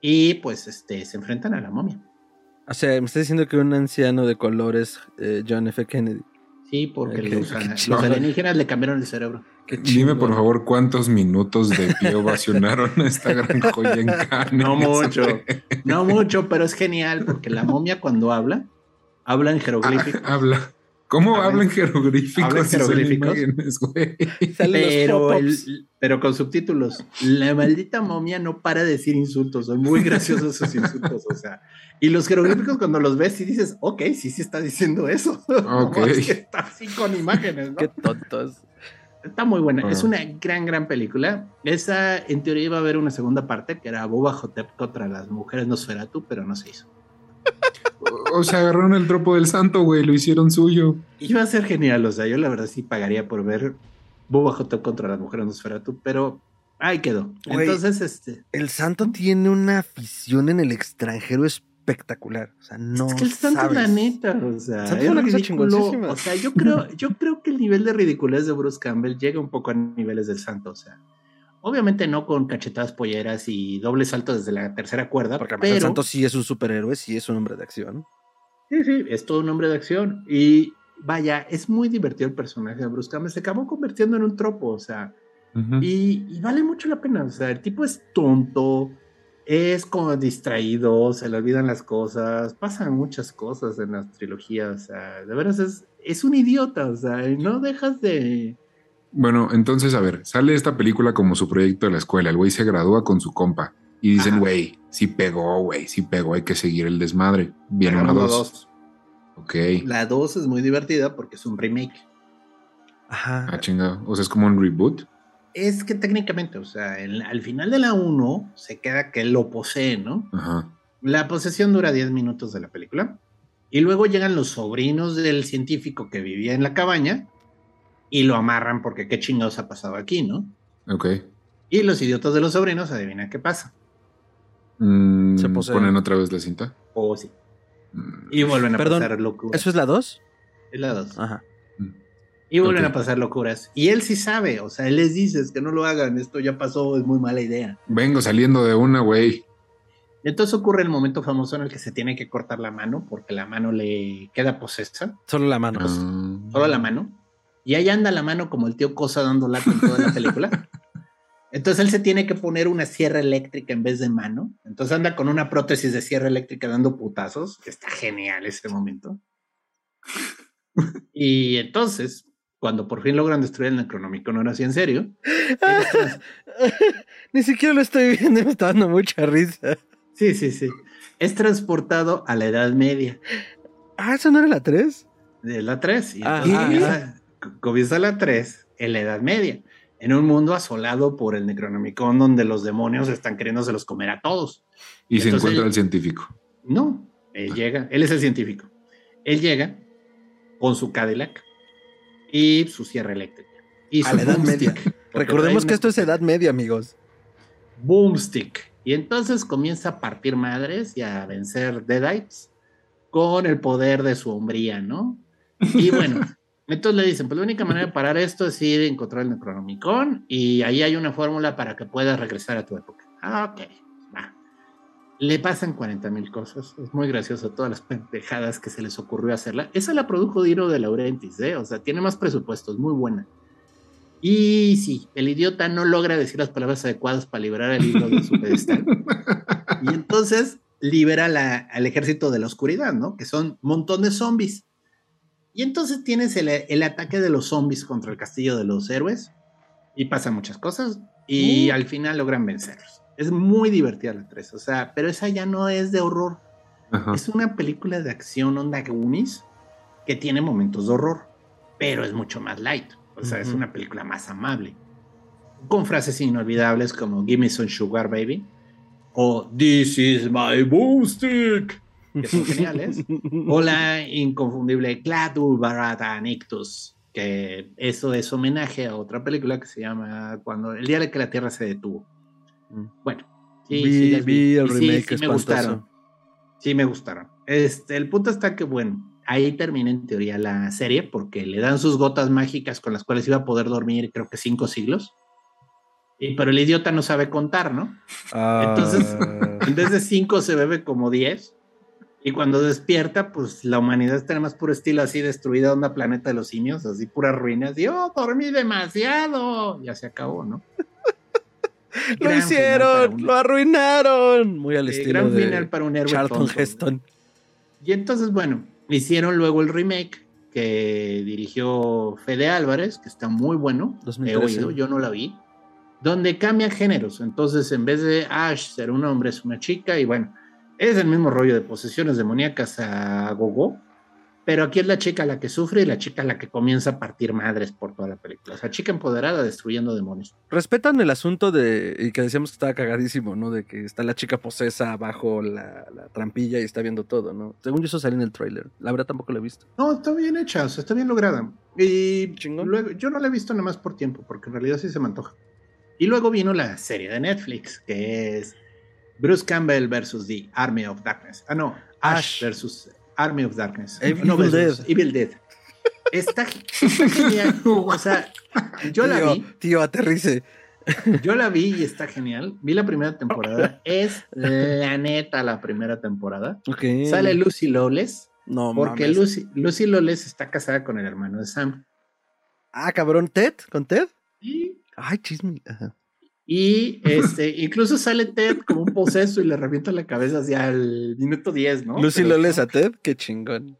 y pues este, se enfrentan a la momia. O sea, me está diciendo que un anciano de colores eh, John F. Kennedy. Sí, porque los, alienígenas le cambiaron el cerebro. Dime por favor cuántos minutos de pie ovacionaron esta gran joya en carne. <laughs> No mucho, no mucho, pero es genial porque la momia cuando habla, habla en jeroglífico. Ah, habla. ¿Cómo hablan jeroglíficos? jeroglíficos. Pero, pero con subtítulos. La maldita momia no para de decir insultos. Son muy graciosos esos insultos. O sea, y los jeroglíficos cuando los ves y dices, ok, sí, sí está diciendo eso. <laughs> Ok. está así con imágenes, ¿no? Qué tontos. Está muy buena. Es una gran, gran película. Esa, en teoría, iba a haber una segunda parte que era Boba Hotep contra las mujeres Nosferatu, pero no se hizo. O sea, agarraron el tropo del santo, güey, lo hicieron suyo. Iba a ser genial, o sea, yo la verdad sí pagaría por ver Boba Hotep contra las mujeres Nosferatu, pero ahí quedó. Entonces, este. El santo tiene una afición en el extranjero espectacular. O sea, no. Es que el santo, la neta, o sea, O sea, yo creo, <laughs> yo creo que el nivel de ridiculez de Bruce Campbell llega un poco a niveles del santo, o sea. Obviamente no con cachetadas polleras y doble salto desde la tercera cuerda. Porque pero... el santo sí es un superhéroe, sí es un hombre de acción. Sí, sí, es todo un hombre de acción. Y vaya, es muy divertido el personaje de Bruce Campbell. Se acabó convirtiendo en un tropo, o sea. y, vale mucho la pena. O sea, el tipo es tonto, es como distraído, se le olvidan las cosas, pasan muchas cosas en las trilogías. O sea, de veras es, es un idiota, o sea, no dejas de bueno, entonces, a ver, sale esta película como su proyecto de la escuela. El güey se gradúa con su compa y dicen, güey, sí pegó, güey, sí pegó, hay que seguir el desmadre. Viene una dos. Ok. La dos es muy divertida porque es un remake. Ajá. Ah, chingado. O sea, es como un reboot. Es que técnicamente, o sea, al final de la uno se queda que lo posee, ¿no? Ajá. La posesión dura 10 minutos de la película. Y luego llegan los sobrinos del científico que vivía en la cabaña y lo amarran porque qué chingados ha pasado aquí, ¿no? Ok. Y los idiotas de los sobrinos adivinan qué pasa. Mm, ¿Se ponen otra vez la cinta? Oh, sí. Mm. Y vuelven a pasar locuras. ¿Eso es la 2? Es la 2. Ajá. Y vuelven a pasar locuras. Y él sí sabe, o sea, él les dice que no lo hagan, esto ya pasó, es muy mala idea. Vengo saliendo de una, güey. Entonces ocurre el momento famoso en el que se tiene que cortar la mano porque la mano le queda posesa. Solo la mano. Ah. Solo la mano. Y ahí anda la mano como el tío Cosa dando lata en toda la película. <laughs> Entonces él se tiene que poner una sierra eléctrica en vez de mano. Entonces anda con una prótesis de sierra eléctrica dando putazos. Que está genial ese momento. y entonces, cuando por fin logran destruir el Necronomicon, ahora sí en serio. <laughs> Ni siquiera lo estoy viendo, me está dando mucha risa. Sí, sí, sí. Es transportado a la Edad Media. Ah, ¿eso no era la 3? De la 3. Y ah, comienza la 3 en la Edad Media, en un mundo asolado por el Necronomicon, donde los demonios están queriéndose los comer a todos. Y se encuentra el científico. No, él llega, él es el científico. Él llega con su Cadillac y su sierra eléctrica. Y a la Edad Media. Recordemos que esto es Edad Media, amigos. Boomstick. Y entonces comienza a partir madres y a vencer Deadites con el poder de su hombría, ¿no? Y <laughs> bueno, Entonces le dicen, pues la única manera de parar esto es ir a encontrar el Necronomicon y ahí hay una fórmula para que puedas regresar a tu época. Ah, ok. Le pasan 40 mil cosas. Es muy gracioso todas las pendejadas que se les ocurrió hacerla. Esa la produjo Dino de Laurentiis, ¿eh? O sea, tiene más presupuesto, es muy buena. Y sí, el idiota no logra decir las palabras adecuadas para liberar el libro de su pedestal. <laughs> y entonces libera al ejército de la oscuridad, ¿no? Que son un montón de zombies y entonces tienes el, ataque de los zombies contra el castillo de los héroes. Y pasan muchas cosas. Y uh. al final logran vencerlos. Es muy divertida la 3. O sea, pero esa ya no es de horror. Es una película de acción onda Goonies que tiene momentos de horror. Pero es mucho más light. O sea, es una película más amable. Con frases inolvidables como Give me some sugar, baby. O This is my boomstick que son geniales, <laughs> o la inconfundible Cladu Barata Nictus, que eso es homenaje a otra película que se llama Cuando el día de que la Tierra se detuvo. Bueno, sí, sí, vi, el remake sí, me gustaron. Sí, me gustaron. Este, el punto está que, bueno, ahí termina en teoría la serie, porque le dan sus gotas mágicas con las cuales iba a poder dormir, creo que cinco siglos. Y, pero el idiota no sabe contar, ¿no? Entonces, ah. <laughs> en vez de cinco se bebe como diez. Y cuando despierta, pues la humanidad está en más puro estilo así destruida, onda planeta de los simios, así puras ruinas. Y oh, dormí demasiado. Ya se acabó, ¿no? <laughs> lo hicieron, lo arruinaron. Muy al estilo gran de final para un héroe Charlton Heston. Y entonces, bueno, hicieron luego el remake que dirigió Fede Álvarez, que está muy bueno. He oído, yo no la vi. Donde cambian géneros. Entonces, en vez de Ash ser un hombre, es una chica. Y bueno, es el mismo rollo de posesiones demoníacas a Gogo. Pero aquí es la chica la que sufre y la chica la que comienza a partir madres por toda la película. O sea, chica empoderada destruyendo demonios. Respetan el asunto de, y que decíamos que estaba cagadísimo, ¿no? De que está la chica posesa bajo la, trampilla y está viendo todo, ¿no? Según yo eso salió en el tráiler. La verdad tampoco lo he visto. No, está bien hecha, o sea, está bien lograda. Y luego, yo no la he visto nada más por tiempo, porque en realidad sí se me antoja. Y luego vino la serie de Netflix, que es Bruce Campbell versus The Army of Darkness. Ah, no, Ash versus Army of Darkness. Evil, Dead. Evil Dead. Está, <laughs> genial. O sea, yo la vi. Tío, aterrice. Yo la vi y está genial. Vi la primera temporada. Es la neta la primera temporada. Sale Lucy Lawless. No, Porque Lucy, Lucy Lawless está casada con el hermano de Sam. Ah, cabrón, Ted, ¿con Ted? Sí. Ay, chisme. Ajá. Y este, incluso sale Ted como un poseso y le revienta la cabeza hacia el minuto 10, ¿no? Lucy Loles a Ted, qué chingón.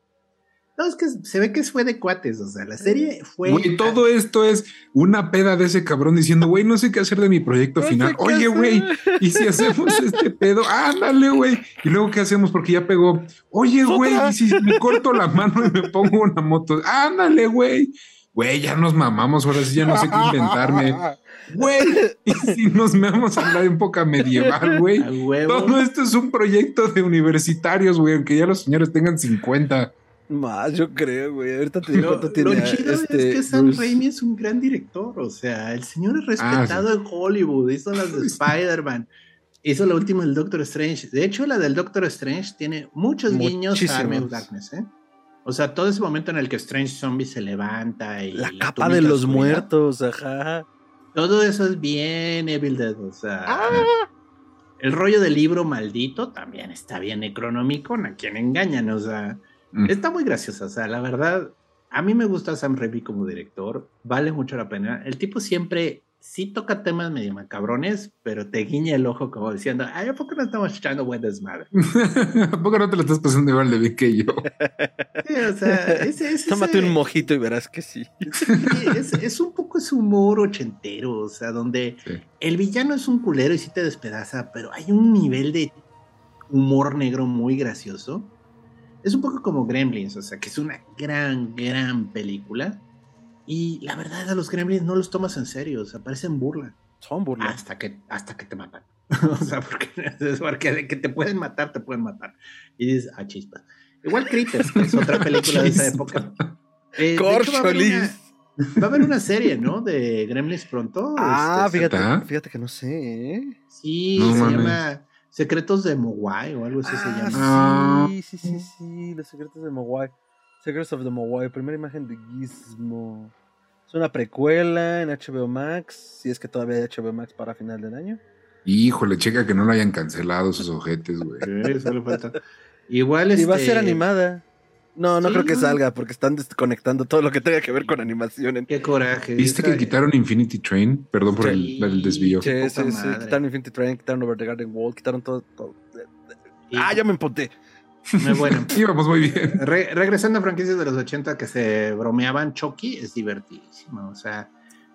No, es que se ve que fue de cuates, o sea, la serie fue. Güey, todo esto es una peda de ese cabrón diciendo, güey, no sé qué hacer de mi proyecto final. Oye, güey, ¿y si hacemos este pedo? Ándale, güey. Y luego, ¿qué hacemos? Porque ya pegó. Oye, güey, ¿y si me corto la mano y me pongo una moto? Ándale, güey. Güey, ya nos mamamos, ahora sí ya no sé qué inventarme. Güey, <laughs> y si nos vamos a la época medieval, güey. Todo esto es un proyecto de universitarios, güey, aunque ya los señores tengan 50. Más, yo creo, güey. Ahorita te digo cuánto tiene. Lo chido este, es que Sam Raimi es un gran director. O sea, el señor es ah, respetado en Hollywood. Hizo las de <laughs> Spider-Man. Hizo la última del Doctor Strange. De hecho, la del Doctor Strange tiene muchos guiños a Army of Darkness, ¿eh? O sea, todo ese momento en el que Strange Zombie se levanta y. La, capa de los muertos, ajá. Todo eso es bien Evil Dead, o sea. Ah. El rollo del libro maldito también está bien económico, a quien engañan, o sea. Mm. Está muy gracioso, o sea, la verdad. A mí me gusta Sam Raimi como director, vale mucho la pena. El tipo siempre sí toca temas medio macabrones, pero te guiña el ojo como diciendo, ay, ¿a poco no estamos echando buen desmadre? <laughs> ¿A poco no te lo estás pasando igual de bien que yo? <laughs> sí, o sea, ese, Tómate un mojito y verás que sí. <laughs> es, un poco ese humor ochentero, o sea, donde el villano es un culero y sí te despedaza, pero hay un nivel de humor negro muy gracioso. Es un poco como Gremlins, o sea, que es una gran, gran película y la verdad, a los gremlins no los tomas en serio, o sea, parecen burla. Son burla. Hasta que, hasta que te matan. <laughs> o sea, porque, porque que te pueden matar, te pueden matar. Y dices, ah, chispas. Igual Critters, que es otra <laughs> película de esa época. Eh, va, a haber una serie, ¿no? De Gremlins pronto. Ah, este, fíjate, fíjate que no sé. ¿eh? Sí, se llama Secretos de Mogwai o algo así se ah, llama. Sí, sí, sí, sí, Los Secretos de Mogwai. Secrets of the Mowai, primera imagen de Gizmo. Es una precuela en HBO Max, si es que todavía hay HBO Max para final del año. Híjole, checa que no lo hayan cancelado esos ojetes, güey. falta. Igual Y va a ser este, animada. No, no creo que salga porque están desconectando todo lo que tenga que ver con animación. Qué coraje. ¿Viste que quitaron Infinity Train? Perdón por el, desvío. Sí, sí, sí. Quitaron Infinity Train, quitaron Over the Garden Wall, quitaron todo. Ah, ya me empoté. Muy bueno. <laughs> Íbamos muy bien. regresando a franquicias de los 80 que se bromeaban, Chucky es divertidísimo. O sea,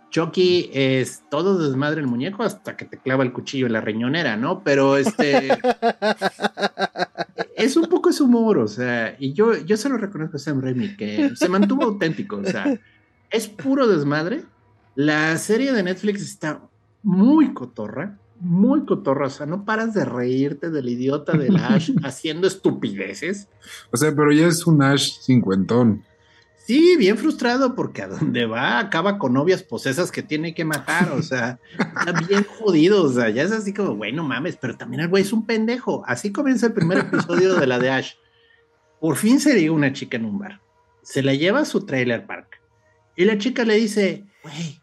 Chucky es todo desmadre el muñeco hasta que te clava el cuchillo en la riñonera, ¿no? Pero este. <laughs> es un poco ese humor, o sea, y yo, yo se lo reconozco a Sam Raimi, que se mantuvo auténtico, o sea, es puro desmadre. La serie de Netflix está muy cotorra muy cotorrosa, no paras de reírte del idiota del Ash <laughs> haciendo estupideces. O sea, pero ya es un Ash cincuentón. Sí, bien frustrado porque a donde va acaba con novias posesas que tiene que matar, o sea, está bien jodido, o sea, ya es así como, bueno, mames, pero también el güey es un pendejo. Así comienza el primer episodio de la de Ash. por fin se llega una chica en un bar. Se la lleva a su trailer park. Y la chica le dice, güey,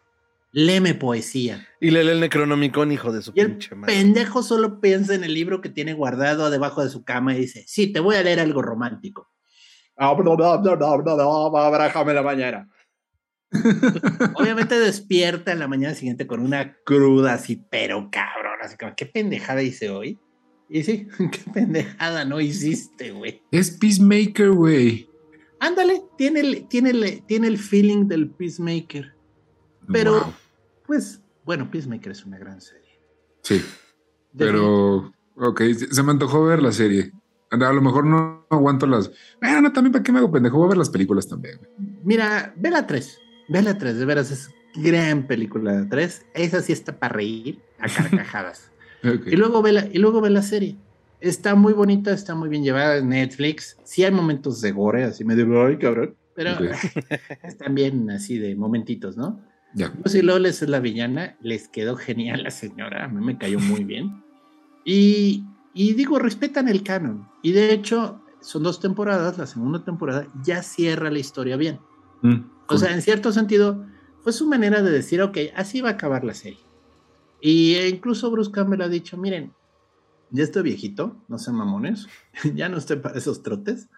léeme poesía. Y le lee el Necronomicon, hijo de su y el pendejo solo piensa en el libro que tiene guardado debajo de su cama y dice, sí, te voy a leer algo romántico. Abrájame la mañana. Obviamente despierta en la mañana siguiente con una cruda así, pero cabrón, así como, ¿qué pendejada hice hoy? Y sí, <laughs> qué pendejada no hiciste, güey. Es Peacemaker, güey. Ándale, tiene el, tiene, el, tiene el feeling del Peacemaker. Pero, pues, bueno, Peacemaker es una gran serie. Sí. Pero, ok, se me antojó ver la serie. A lo mejor no aguanto las. Bueno, también para qué me hago pendejo, voy a ver las películas también. Mira, ve la 3. Ve la 3, de veras, es gran película 3. Esa sí está para reír a carcajadas. <laughs> y, luego ve la, y luego ve la serie. Está muy bonita, está muy bien llevada en Netflix. Sí hay momentos de gore, así medio, ay, cabrón. Pero <laughs> están bien así de momentitos, ¿no? Ya. Lucy Loles es la villana, les quedó genial la señora, a mí me cayó muy bien. Y, y digo, respetan el canon. Y de hecho, son dos temporadas, la segunda temporada ya cierra la historia bien. Mm, o sea, en cierto sentido, fue su manera de decir, ok, así va a acabar la serie. Y incluso Bruce Campbell ha dicho, miren, ya estoy viejito, no sean mamones, <laughs> ya no estoy para esos trotes.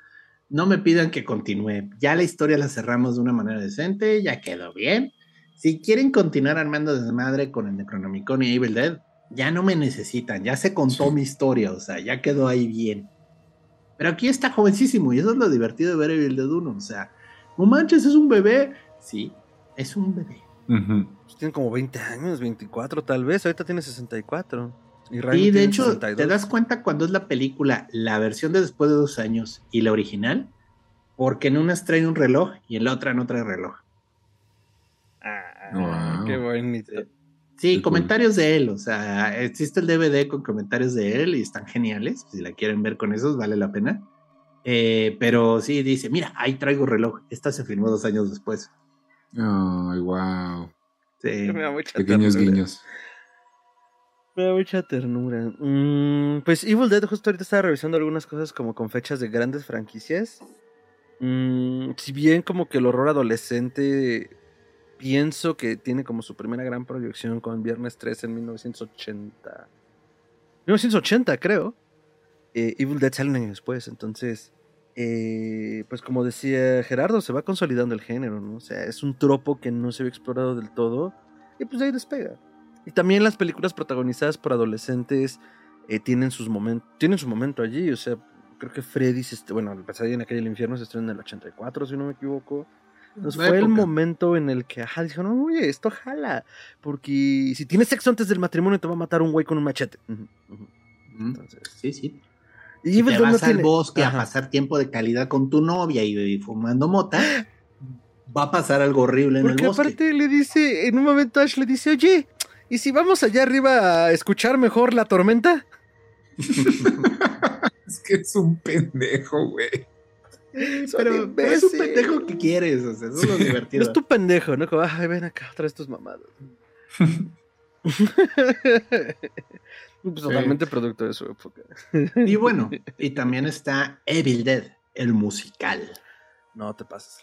No me pidan que continúe. Ya la historia la cerramos de una manera decente, ya quedó bien. Si quieren continuar armando desmadre con el Necronomicon y Evil Dead, ya no me necesitan, ya se contó mi historia, o sea, ya quedó ahí bien. Pero aquí está jovencísimo y eso es lo divertido de ver Evil Dead 1, o sea, no manches, es un bebé. Sí, es un bebé. Pues tiene como 20 años, 24 tal vez, ahorita tiene 64. Y, de hecho, ¿te das cuenta cuando es la película, la versión de después de dos años y la original? Porque en una trae un reloj y en la otra no trae reloj. Ah, qué bonito. Sí, comentarios de él, o sea, existe el DVD con comentarios de él y están geniales. Si la quieren ver con esos, vale la pena. Eh, pero sí dice: Mira, ahí traigo reloj. Esta se filmó dos años después. Ay, wow. Sí. Pequeños guiños. Me da mucha ternura. Mm, pues Evil Dead, justo ahorita estaba revisando algunas cosas como con fechas de grandes franquicias. Mm, si bien como que el horror adolescente pienso que tiene como su primera gran proyección con Viernes 3 en 1980. 1980, creo. Eh, Evil Dead sale un año después, entonces, eh, pues como decía Gerardo, se va consolidando el género, ¿no? O sea, es un tropo que no se había explorado del todo y pues ahí despega. Y también las películas protagonizadas por adolescentes eh, tienen, sus tienen su momento allí, o sea, creo que Freddy, bueno, el pasadía en del infierno se estrena en el 84, si no me equivoco. Entonces fue el momento en el que ajá, dijo, no, oye, esto jala. Porque si tienes sexo antes del matrimonio te va a matar un güey con un machete. Entonces, sí, sí. Y si te vas al bosque a pasar tiempo de calidad con tu novia y, fumando mota, va a pasar algo horrible en el bosque. Porque aparte le dice, en un momento Ash le dice, oye, ¿y si vamos allá arriba a escuchar mejor la tormenta? <laughs> es que es un pendejo, güey. <laughs> Pero, es un pendejo que quieres, o sea, eso es lo divertido. Es tu pendejo, ¿no? Como, ay, ven acá, traes tus mamadas. <laughs> <laughs> pues totalmente producto de su época. y bueno, y también está Evil Dead, el musical. No te pases,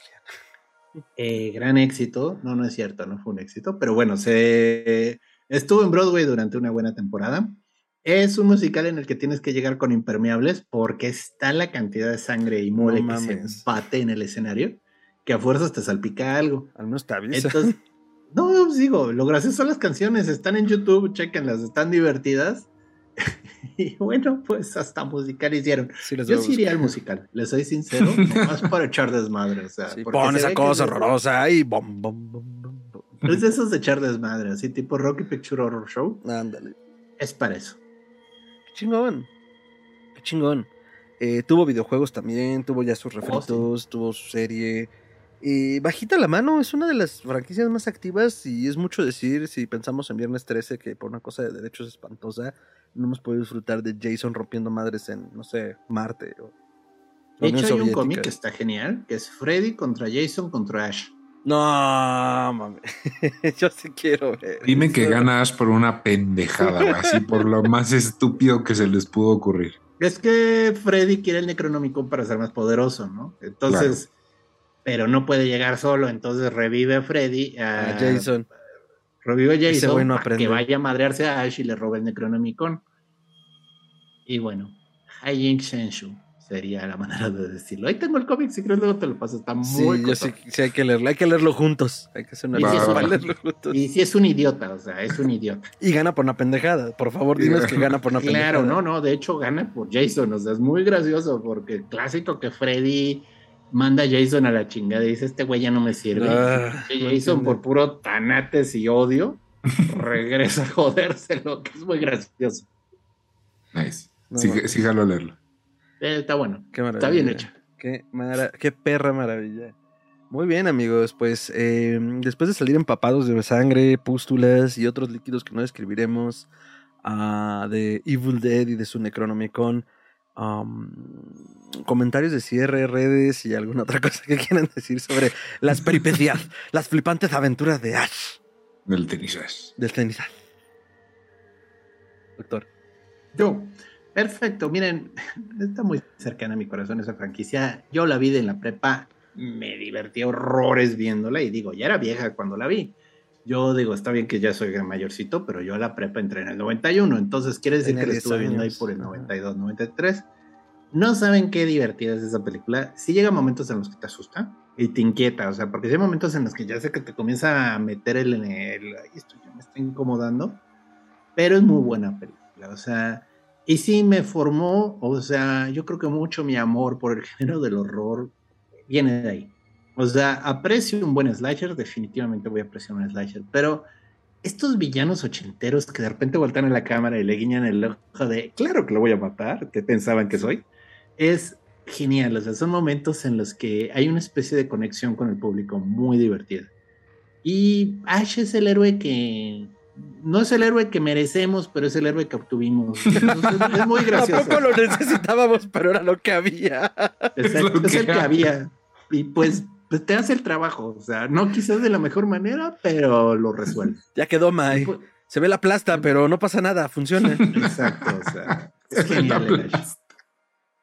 eh, gran éxito. No, no es cierto, no fue un éxito, pero bueno, se estuvo en Broadway durante una buena temporada. Es un musical en el que tienes que llegar con impermeables porque está la cantidad de sangre y mole que se empate en el escenario que a fuerzas te salpica algo. Al menos te avisa. Entonces, <laughs> no, pues digo, lo gracioso son las canciones, están en YouTube, chequenlas, están divertidas. <laughs> y bueno, pues hasta musical hicieron. Yo sí iría al musical, les soy sincero, más para echar desmadre. O sea, pon esa cosa horrorosa y bom, bom, bom, bom. Es de esos de echar desmadre, así tipo Rocky Picture Horror Show. Ándale. Es para eso chingón. Qué chingón. Eh, tuvo videojuegos también, tuvo ya sus oh, refritos, tuvo su serie. Eh, bajita la mano, es una de las franquicias más activas y es mucho decir si pensamos en Viernes 13 que por una cosa de derechos espantosa no hemos podido disfrutar de Jason rompiendo madres en, no sé, Marte. O, de hecho hay un cómic que está genial, que es Freddy contra Jason contra Ash. No, mames. <laughs> Yo sí quiero ver. Dime que gana Ash por una pendejada, así por lo más estúpido que se les pudo ocurrir. Es que Freddy quiere el Necronomicon para ser más poderoso, ¿no? Entonces, pero no puede llegar solo, entonces revive a Freddy. A, Jason. Revive a Jason para que vaya a madrearse a Ash y le robe el Necronomicon. Y bueno, Haijin Shenshu sería la manera de decirlo. Ahí tengo el cómic, si quieres luego te lo paso, está muy Sí, yo sí, sí, hay que leerlo, hay que leerlo juntos, hay que hacer una y, si para leerlo juntos. y si es un idiota, o sea, es un idiota. y gana por una pendejada, por favor, dinos que gana por una pendejada. Claro, no, no, de hecho gana por Jason, o sea, es muy gracioso porque clásico que Freddy manda a Jason a la chingada y dice, este güey ya no me sirve. Ah, Jason por puro tanates y odio <laughs> regresa a jodérselo, que es muy gracioso. Nice. sí, jalo a leerlo. Eh, está bueno. Está bien hecho. Qué, qué perra maravilla. Muy bien, amigos. Pues em, después de salir empapados de sangre, pústulas y otros líquidos que no describiremos uh, de Evil Dead y de su Necronomicon, comentarios de cierre, redes y alguna otra <laughs> cosa que quieran decir sobre las peripecias, <laughs> las flipantes aventuras de Ash. Del tenis Del tenis Doctor. Yo. Perfecto, miren, <laughs> está muy cercana a mi corazón esa franquicia. Yo la vi en la prepa, me divertí horrores viéndola y digo, ya era vieja cuando la vi. Yo digo, está bien que ya soy mayorcito, pero yo a la prepa entré en el 91, entonces quiere decir que la estuve viendo ahí por el 92, 93. No saben qué divertida es esa película. Sí llega momentos en los que te asusta y te inquieta, o sea, porque hay momentos en los que ya sé que te comienza a meter el, en el, esto ya me está incomodando, pero es muy buena película, o sea, y sí me formó, o sea, yo creo que mucho mi amor por el género del horror viene de ahí. O sea, aprecio un buen slasher, definitivamente voy a apreciar un slasher, pero estos villanos ochenteros que de repente voltean a la cámara y le guiñan el ojo de, claro que lo voy a matar, que pensaban que soy, es genial. O sea, son momentos en los que hay una especie de conexión con el público muy divertida. Y Ash es el héroe que no es el héroe que merecemos, pero es el héroe que obtuvimos. es muy <laughs> gracioso. Tampoco lo necesitábamos, pero era lo que había. <laughs> es, el que había. Y pues, pues, te hace el trabajo. O sea, no quizás de la mejor manera, pero lo resuelve. Ya quedó Mai. Pues, Se ve la plasta, pero no pasa nada, funciona. <laughs> Exacto, o sea, es genial.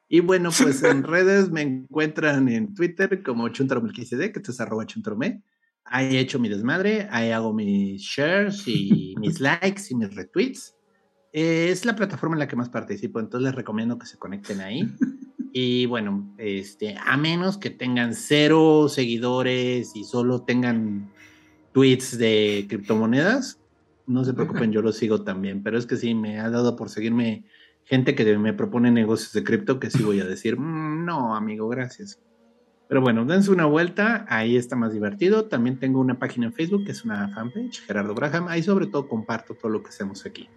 Y bueno, pues en redes me encuentran en Twitter como chuntromel15d, que es arroba chuntrome ahí he hecho mi desmadre, ahí hago mis shares y <laughs> mis likes y mis retweets. es la plataforma en la que más participo, entonces les recomiendo que se conecten ahí. <laughs> Y bueno, este, a menos que tengan cero seguidores y solo tengan tweets de criptomonedas, no se preocupen, yo lo sigo también. Pero es que sí, me ha dado por seguirme gente que me propone negocios de cripto que sí voy a decir, mm, no, amigo, gracias. Pero bueno, dense una vuelta, ahí está más divertido. También tengo una página en Facebook que es una fanpage, Gerardo Braham. Ahí sobre todo comparto todo lo que hacemos aquí.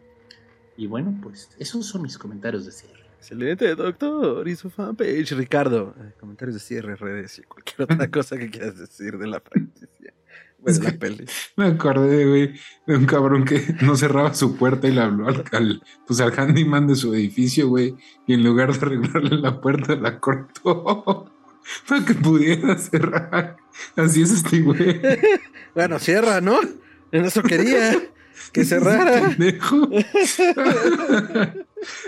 Y bueno, pues esos son mis comentarios de cierre. Excelente, doctor. Y su fanpage, Ricardo. Eh, comentarios de cierre, redes y cualquier otra <laughs> cosa que quieras decir de la franquicia. Bueno, la peli. Me acordé, güey, de un cabrón que <laughs> no cerraba su puerta y le habló al, al, pues al handyman de su edificio, güey, y en lugar de arreglarle la puerta, la cortó. <laughs> para que pudiera cerrar. Así es este güey. <laughs> bueno, cierra, ¿no? En eso quería que cerrara.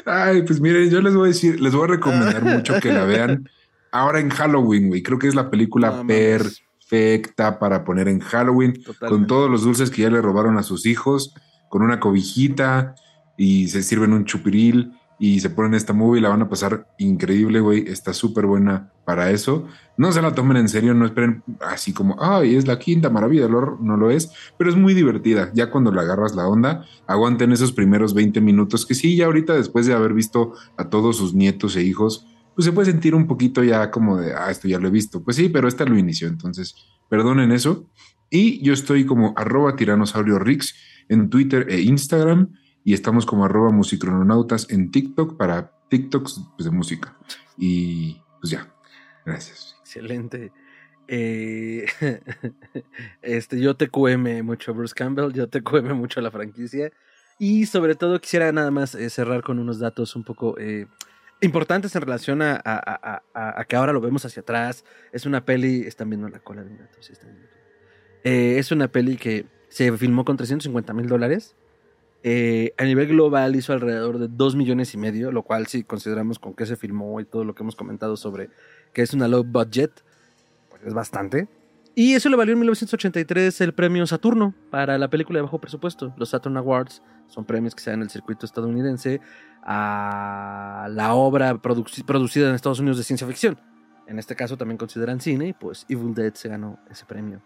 Ay, pues miren, yo les voy a decir, les voy a recomendar mucho que la vean ahora en Halloween, güey. Creo que es la película perfecta para poner en Halloween, con todos los dulces que ya le robaron a sus hijos, con una cobijita y se sirven un chupiril y se ponen esta movie la van a pasar increíble, güey. Está súper buena para eso. No se la tomen en serio, no esperen así como, ay, es la quinta maravilla del horror. No lo es, pero es muy divertida. Ya cuando le agarras la onda, aguanten esos primeros 20 minutos que sí, ya ahorita después de haber visto a todos sus nietos e hijos, pues se puede sentir un poquito ya como de, ah, esto ya lo he visto. Pues sí, pero este lo inició, entonces perdonen eso. Y yo estoy como arroba tiranosaurio Rix en Twitter e Instagram y estamos como arroba musicrononautas en TikTok para TikToks pues, de música. Y pues ya, gracias. Excelente. Eh, <laughs> este, yo te QM mucho Bruce Campbell, yo te QM mucho la franquicia. Y sobre todo quisiera nada más eh, cerrar con unos datos un poco eh, importantes en relación a, a, que ahora lo vemos hacia atrás. Es una peli, están viendo la cola de sí, están viendo. es una peli que se filmó con 350 mil dólares Eh, a nivel global hizo alrededor de 2 millones y medio, lo cual si consideramos con qué se filmó y todo lo que hemos comentado sobre que es una low budget, pues es bastante. Y eso le valió en 1983 el premio Saturno para la película de bajo presupuesto. Los Saturn Awards son premios que se dan en el circuito estadounidense a la obra producida en Estados Unidos de ciencia ficción. En este caso también consideran cine y pues Evil Dead se ganó ese premio.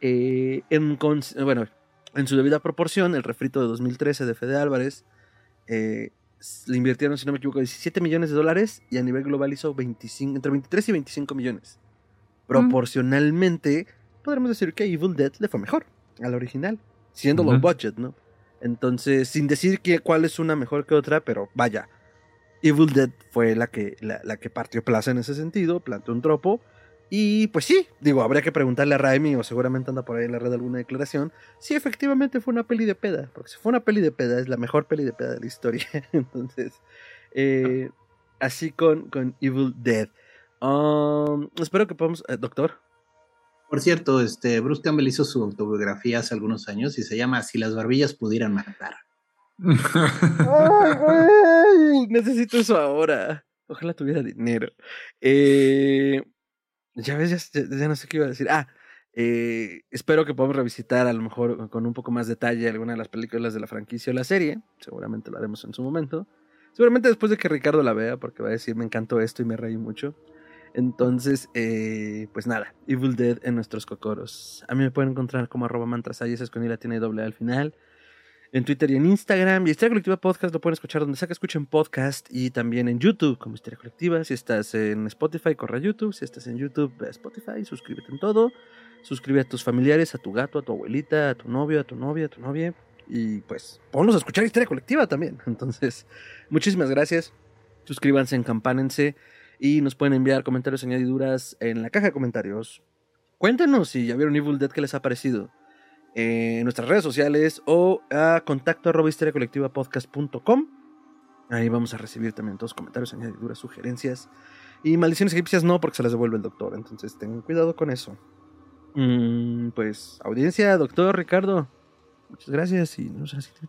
Eh, en, bueno, en su debida proporción, el refrito de 2013 de Fede Álvarez eh, le invirtieron, si no me equivoco, 17 millones de dólares y a nivel global hizo 25, entre 23 y 25 millones. Proporcionalmente, podremos decir que Evil Dead le fue mejor al original, siendo low budget, ¿no? Entonces, sin decir que, cuál es una mejor que otra, pero vaya, Evil Dead fue la que, la, la que partió plaza en ese sentido, planteó un tropo y pues sí, digo, habría que preguntarle a Raimi, o seguramente anda por ahí en la red alguna declaración, si efectivamente fue una peli de peda. Porque si fue una peli de peda, es la mejor peli de peda de la historia. <laughs> Entonces, eh, así con, con Evil Dead. Um, espero que podamos. Eh, doctor. Por cierto, este, Bruce Campbell hizo su autobiografía hace algunos años y se llama Si las barbillas pudieran matar. <laughs> necesito eso ahora. Ojalá tuviera dinero. Eh, ya ves, ya, no sé qué iba a decir. Ah, eh, espero que podamos revisitar a lo mejor con un poco más detalle alguna de las películas de la franquicia o la serie. Seguramente lo haremos en su momento. Seguramente después de que Ricardo la vea, porque va a decir me encantó esto y me reí mucho. Entonces, eh, pues nada, Evil Dead en nuestros cocoros. A mí me pueden encontrar como arroba mantrasayes, es con tiene doble al final en Twitter y en Instagram. Y Historia Colectiva Podcast lo pueden escuchar donde sea que escuchen podcast y también en YouTube como Historia Colectiva. Si estás en Spotify, corre a YouTube. Si estás en YouTube, ve a Spotify, suscríbete en todo. Suscríbete a tus familiares, a tu gato, a tu abuelita, a tu novio, a tu novia, a tu novia. Y pues ponlos a escuchar Historia Colectiva también. <laughs> Entonces, muchísimas gracias. Suscríbanse, encampánense y nos pueden enviar comentarios, añadiduras en la caja de comentarios. Cuéntenos si ya vieron Evil Dead, qué les ha parecido en nuestras redes sociales o a contacto arroba podcast.com. Ahí vamos a recibir también todos comentarios, añadiduras, sugerencias. Y maldiciones egipcias no, porque se las devuelve el doctor. Entonces tengan cuidado con eso. Mm, pues, audiencia, doctor Ricardo. Muchas gracias y nos vemos en la siguiente